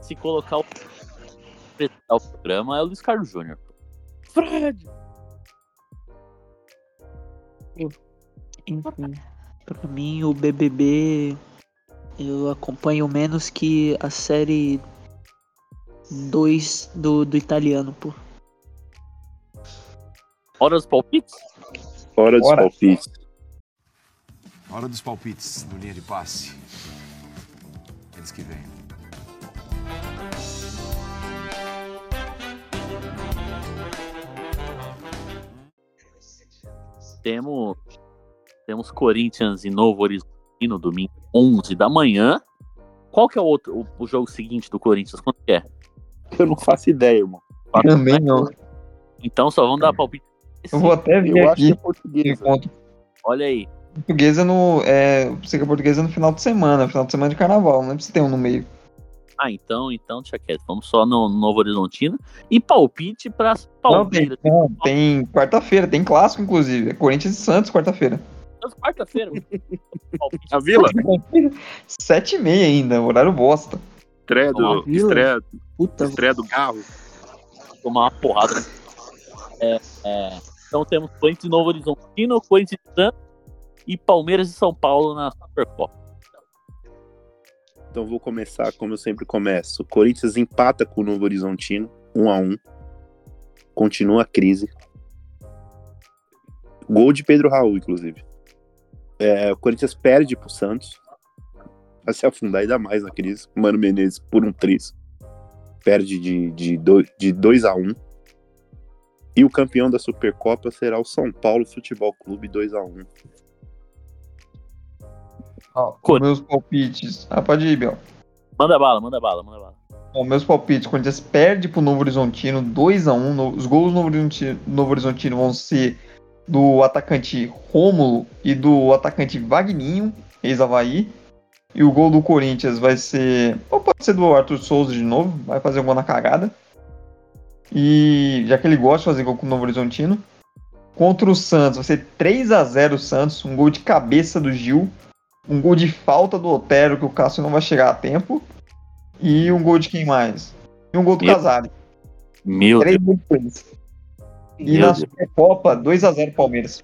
Se colocar o o programa é o Luiz Carlos Júnior. Fred! Enfim, pra mim o BBB eu acompanho menos que a série 2 do, do italiano, pô. Hora dos palpites? Hora dos palpites. Hora dos palpites no linha de passe. Eles que vêm. Temos, temos Corinthians e Novo Horizonte no domingo, 11 da manhã. Qual que é o outro, o, o jogo seguinte do Corinthians? Quanto que é? Eu não faço ideia, irmão. Também não. Então só vamos dar palpite. Eu vou até ver Eu acho que aqui. é português. Enquanto Olha aí. portuguesa no. É, sei que a portuguesa é no final de semana, final de semana de carnaval, não lembro se tem um no meio. Ah, então, então, deixa quieto. Vamos só no Novo Horizontino. E palpite para tem, Palmeiras. não, tem quarta-feira, tem clássico, inclusive. É Corinthians e Santos, quarta-feira. Quarta-feira. <laughs> palpite. A Vila? Sete e meia ainda, horário bosta. Estreia do, estreia, Puta, estreia do carro. tomar uma porrada. É, é, então temos Corinthians e Novo Horizontino, Corinthians e Santos e Palmeiras e São Paulo na Supercopa. Então vou começar como eu sempre começo. O Corinthians empata com o Novo Horizontino, 1 a 1 Continua a crise. Gol de Pedro Raul, inclusive. É, o Corinthians perde pro Santos. Vai se afundar ainda mais na crise. Mano Menezes por um triz. Perde de 2 de dois- de dois a 1 E o campeão da Supercopa será o São Paulo Futebol Clube 2 a 1 Ó, Cor- meus palpites. Ah, pode ir, Biel. Manda bala, manda bala, manda bala. Ó, meus palpites. Corinthians perde pro Novo Horizontino 2x1. No- Os gols do Novo Horizontino, Novo Horizontino vão ser do atacante Rômulo e do atacante Vagninho, ex-Havaí. E o gol do Corinthians vai ser. Ou pode ser do Arthur Souza de novo, vai fazer um gol na cagada. E já que ele gosta de fazer gol com o Novo Horizontino. Contra o Santos, vai ser 3x0 o Santos, um gol de cabeça do Gil. Um gol de falta do Otero, que o Cássio não vai chegar a tempo. E um gol de quem mais? E um gol do Meu Casares. Meu Deus. E Meu na Deus. Supercopa, 2x0 Palmeiras.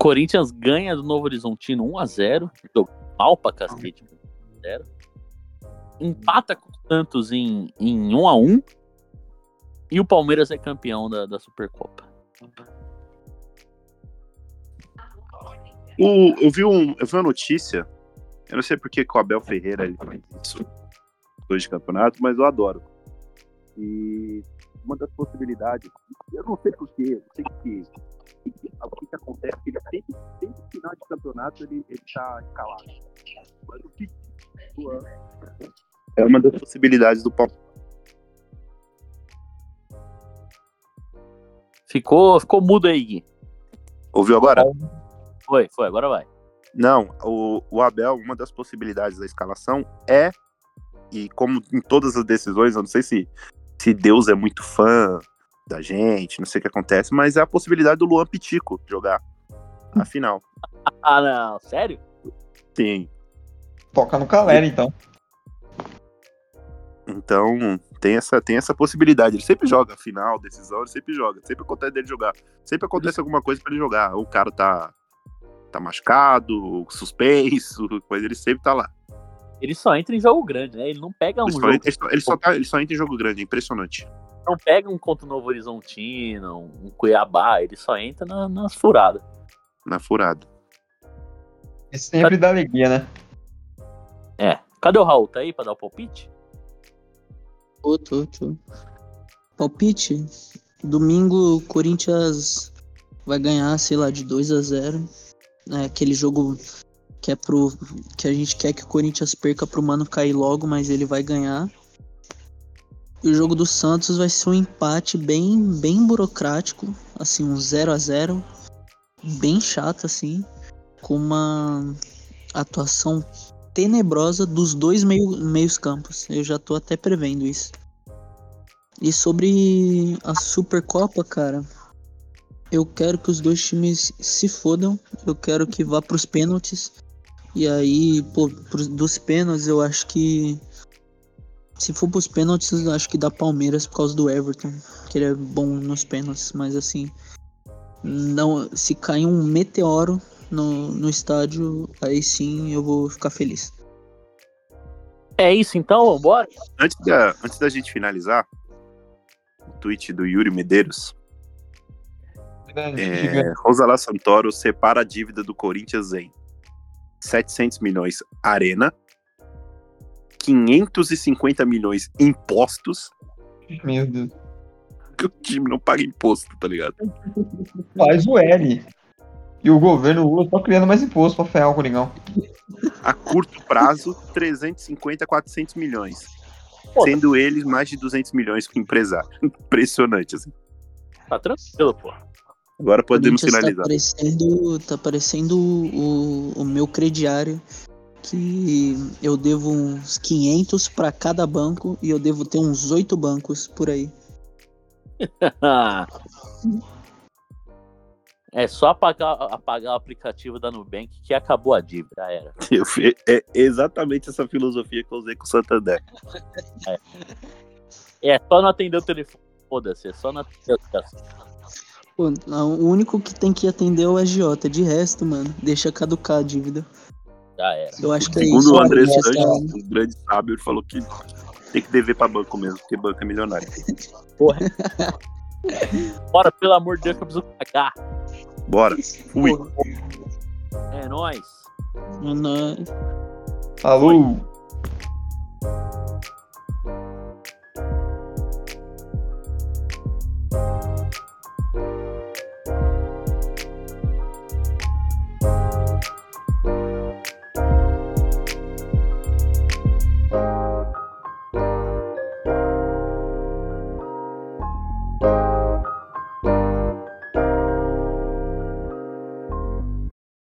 Corinthians ganha do Novo Horizontino 1x0. Jogou mal pra cacete. 1x0. Empata com o Santos em, em 1x1. E o Palmeiras é campeão da, da Supercopa. O, eu, vi um, eu vi uma notícia, eu não sei porque que o Abel Ferreira ele isso, dois de campeonato, mas eu adoro. E uma das possibilidades, eu não sei porquê, eu sei que o que, que acontece, que ele sempre, sempre no final de campeonato ele, ele tá escalado. Mas o que é uma das possibilidades do Palmeiras. Ficou, ficou mudo aí, Gui. Ouviu agora? Foi, foi, agora vai. Não, o, o Abel, uma das possibilidades da escalação é, e como em todas as decisões, eu não sei se, se Deus é muito fã da gente, não sei o que acontece, mas é a possibilidade do Luan Pitico jogar a final. <laughs> Ah, não, sério? Sim. Toca no Caleri, então. Então, tem essa, tem essa possibilidade. Ele sempre joga final, decisão, ele sempre joga. Sempre acontece dele jogar. Sempre acontece alguma coisa pra ele jogar. O cara tá, tá machucado, suspenso, <laughs> mas ele sempre tá lá. Ele só entra em jogo grande, né? Ele não pega um Ele só, jogo. ele, só, ele só tá- ele só entra em jogo grande, é impressionante. Não pega um contra o Novo Horizontino, um Cuiabá. Ele só entra na- nas furadas. Na furada. E sempre dá alegria, né? É. Cadê o Raul? Tá aí pra dar o palpite? Tô, tô, tô. Palpite. Domingo, o Corinthians vai ganhar, sei lá, de 2 a 0 É aquele jogo que é pro. que a gente quer que o Corinthians perca pro mano cair logo, mas ele vai ganhar. E o jogo do Santos vai ser um empate bem, bem burocrático, assim, um 0 a 0 bem chato, assim, com uma atuação tenebrosa dos dois meio, meios campos. Eu já tô até prevendo isso. E sobre a Supercopa, cara, eu quero que os dois times se fodam. Eu quero que vá pros pênaltis. E aí, pô, dos pênaltis, eu acho que. Se for pros pênaltis, eu acho que dá Palmeiras por causa do Everton. Que ele é bom nos pênaltis. Mas assim. Não, se cair um meteoro no, no estádio, aí sim eu vou ficar feliz. É isso então, vambora? Antes da, antes da gente finalizar, o tweet do Yuri Medeiros. É, Rosalá Santoro separa a dívida do Corinthians em 700 milhões Arena, 550 milhões impostos, Meu Deus. que o time não paga imposto, tá ligado? Faz o L. E o governo Lula só criando mais imposto pra ferrar o Coringão. A curto prazo, 350 a 400 milhões. Pô. Sendo eles mais de 200 milhões com empresário. <laughs> Impressionante, assim. Tá tranquilo, pô. Agora podemos Corinthians finalizar. Tá parecendo, tá parecendo o, o meu crediário que eu devo uns 500 pra cada banco e eu devo ter uns 8 bancos por aí. <laughs> é só apagar, apagar o aplicativo da Nubank que acabou a dívida. Já era. É exatamente essa filosofia que eu usei com o Santander. É só não atender o telefone. Foda-se, é só não atender o telefone. Pô, o único que tem que atender é o agiota. De resto, mano, deixa caducar a dívida. Já era. Eu acho que é Segundo isso. o André Essa- Santos, um grande sábio, ele falou que tem que dever pra banco mesmo, porque banco é milionário. Porra. Bora, pelo amor de Deus, que eu preciso cagar. Bora. Fui. Porra, É nóis. não- Alô?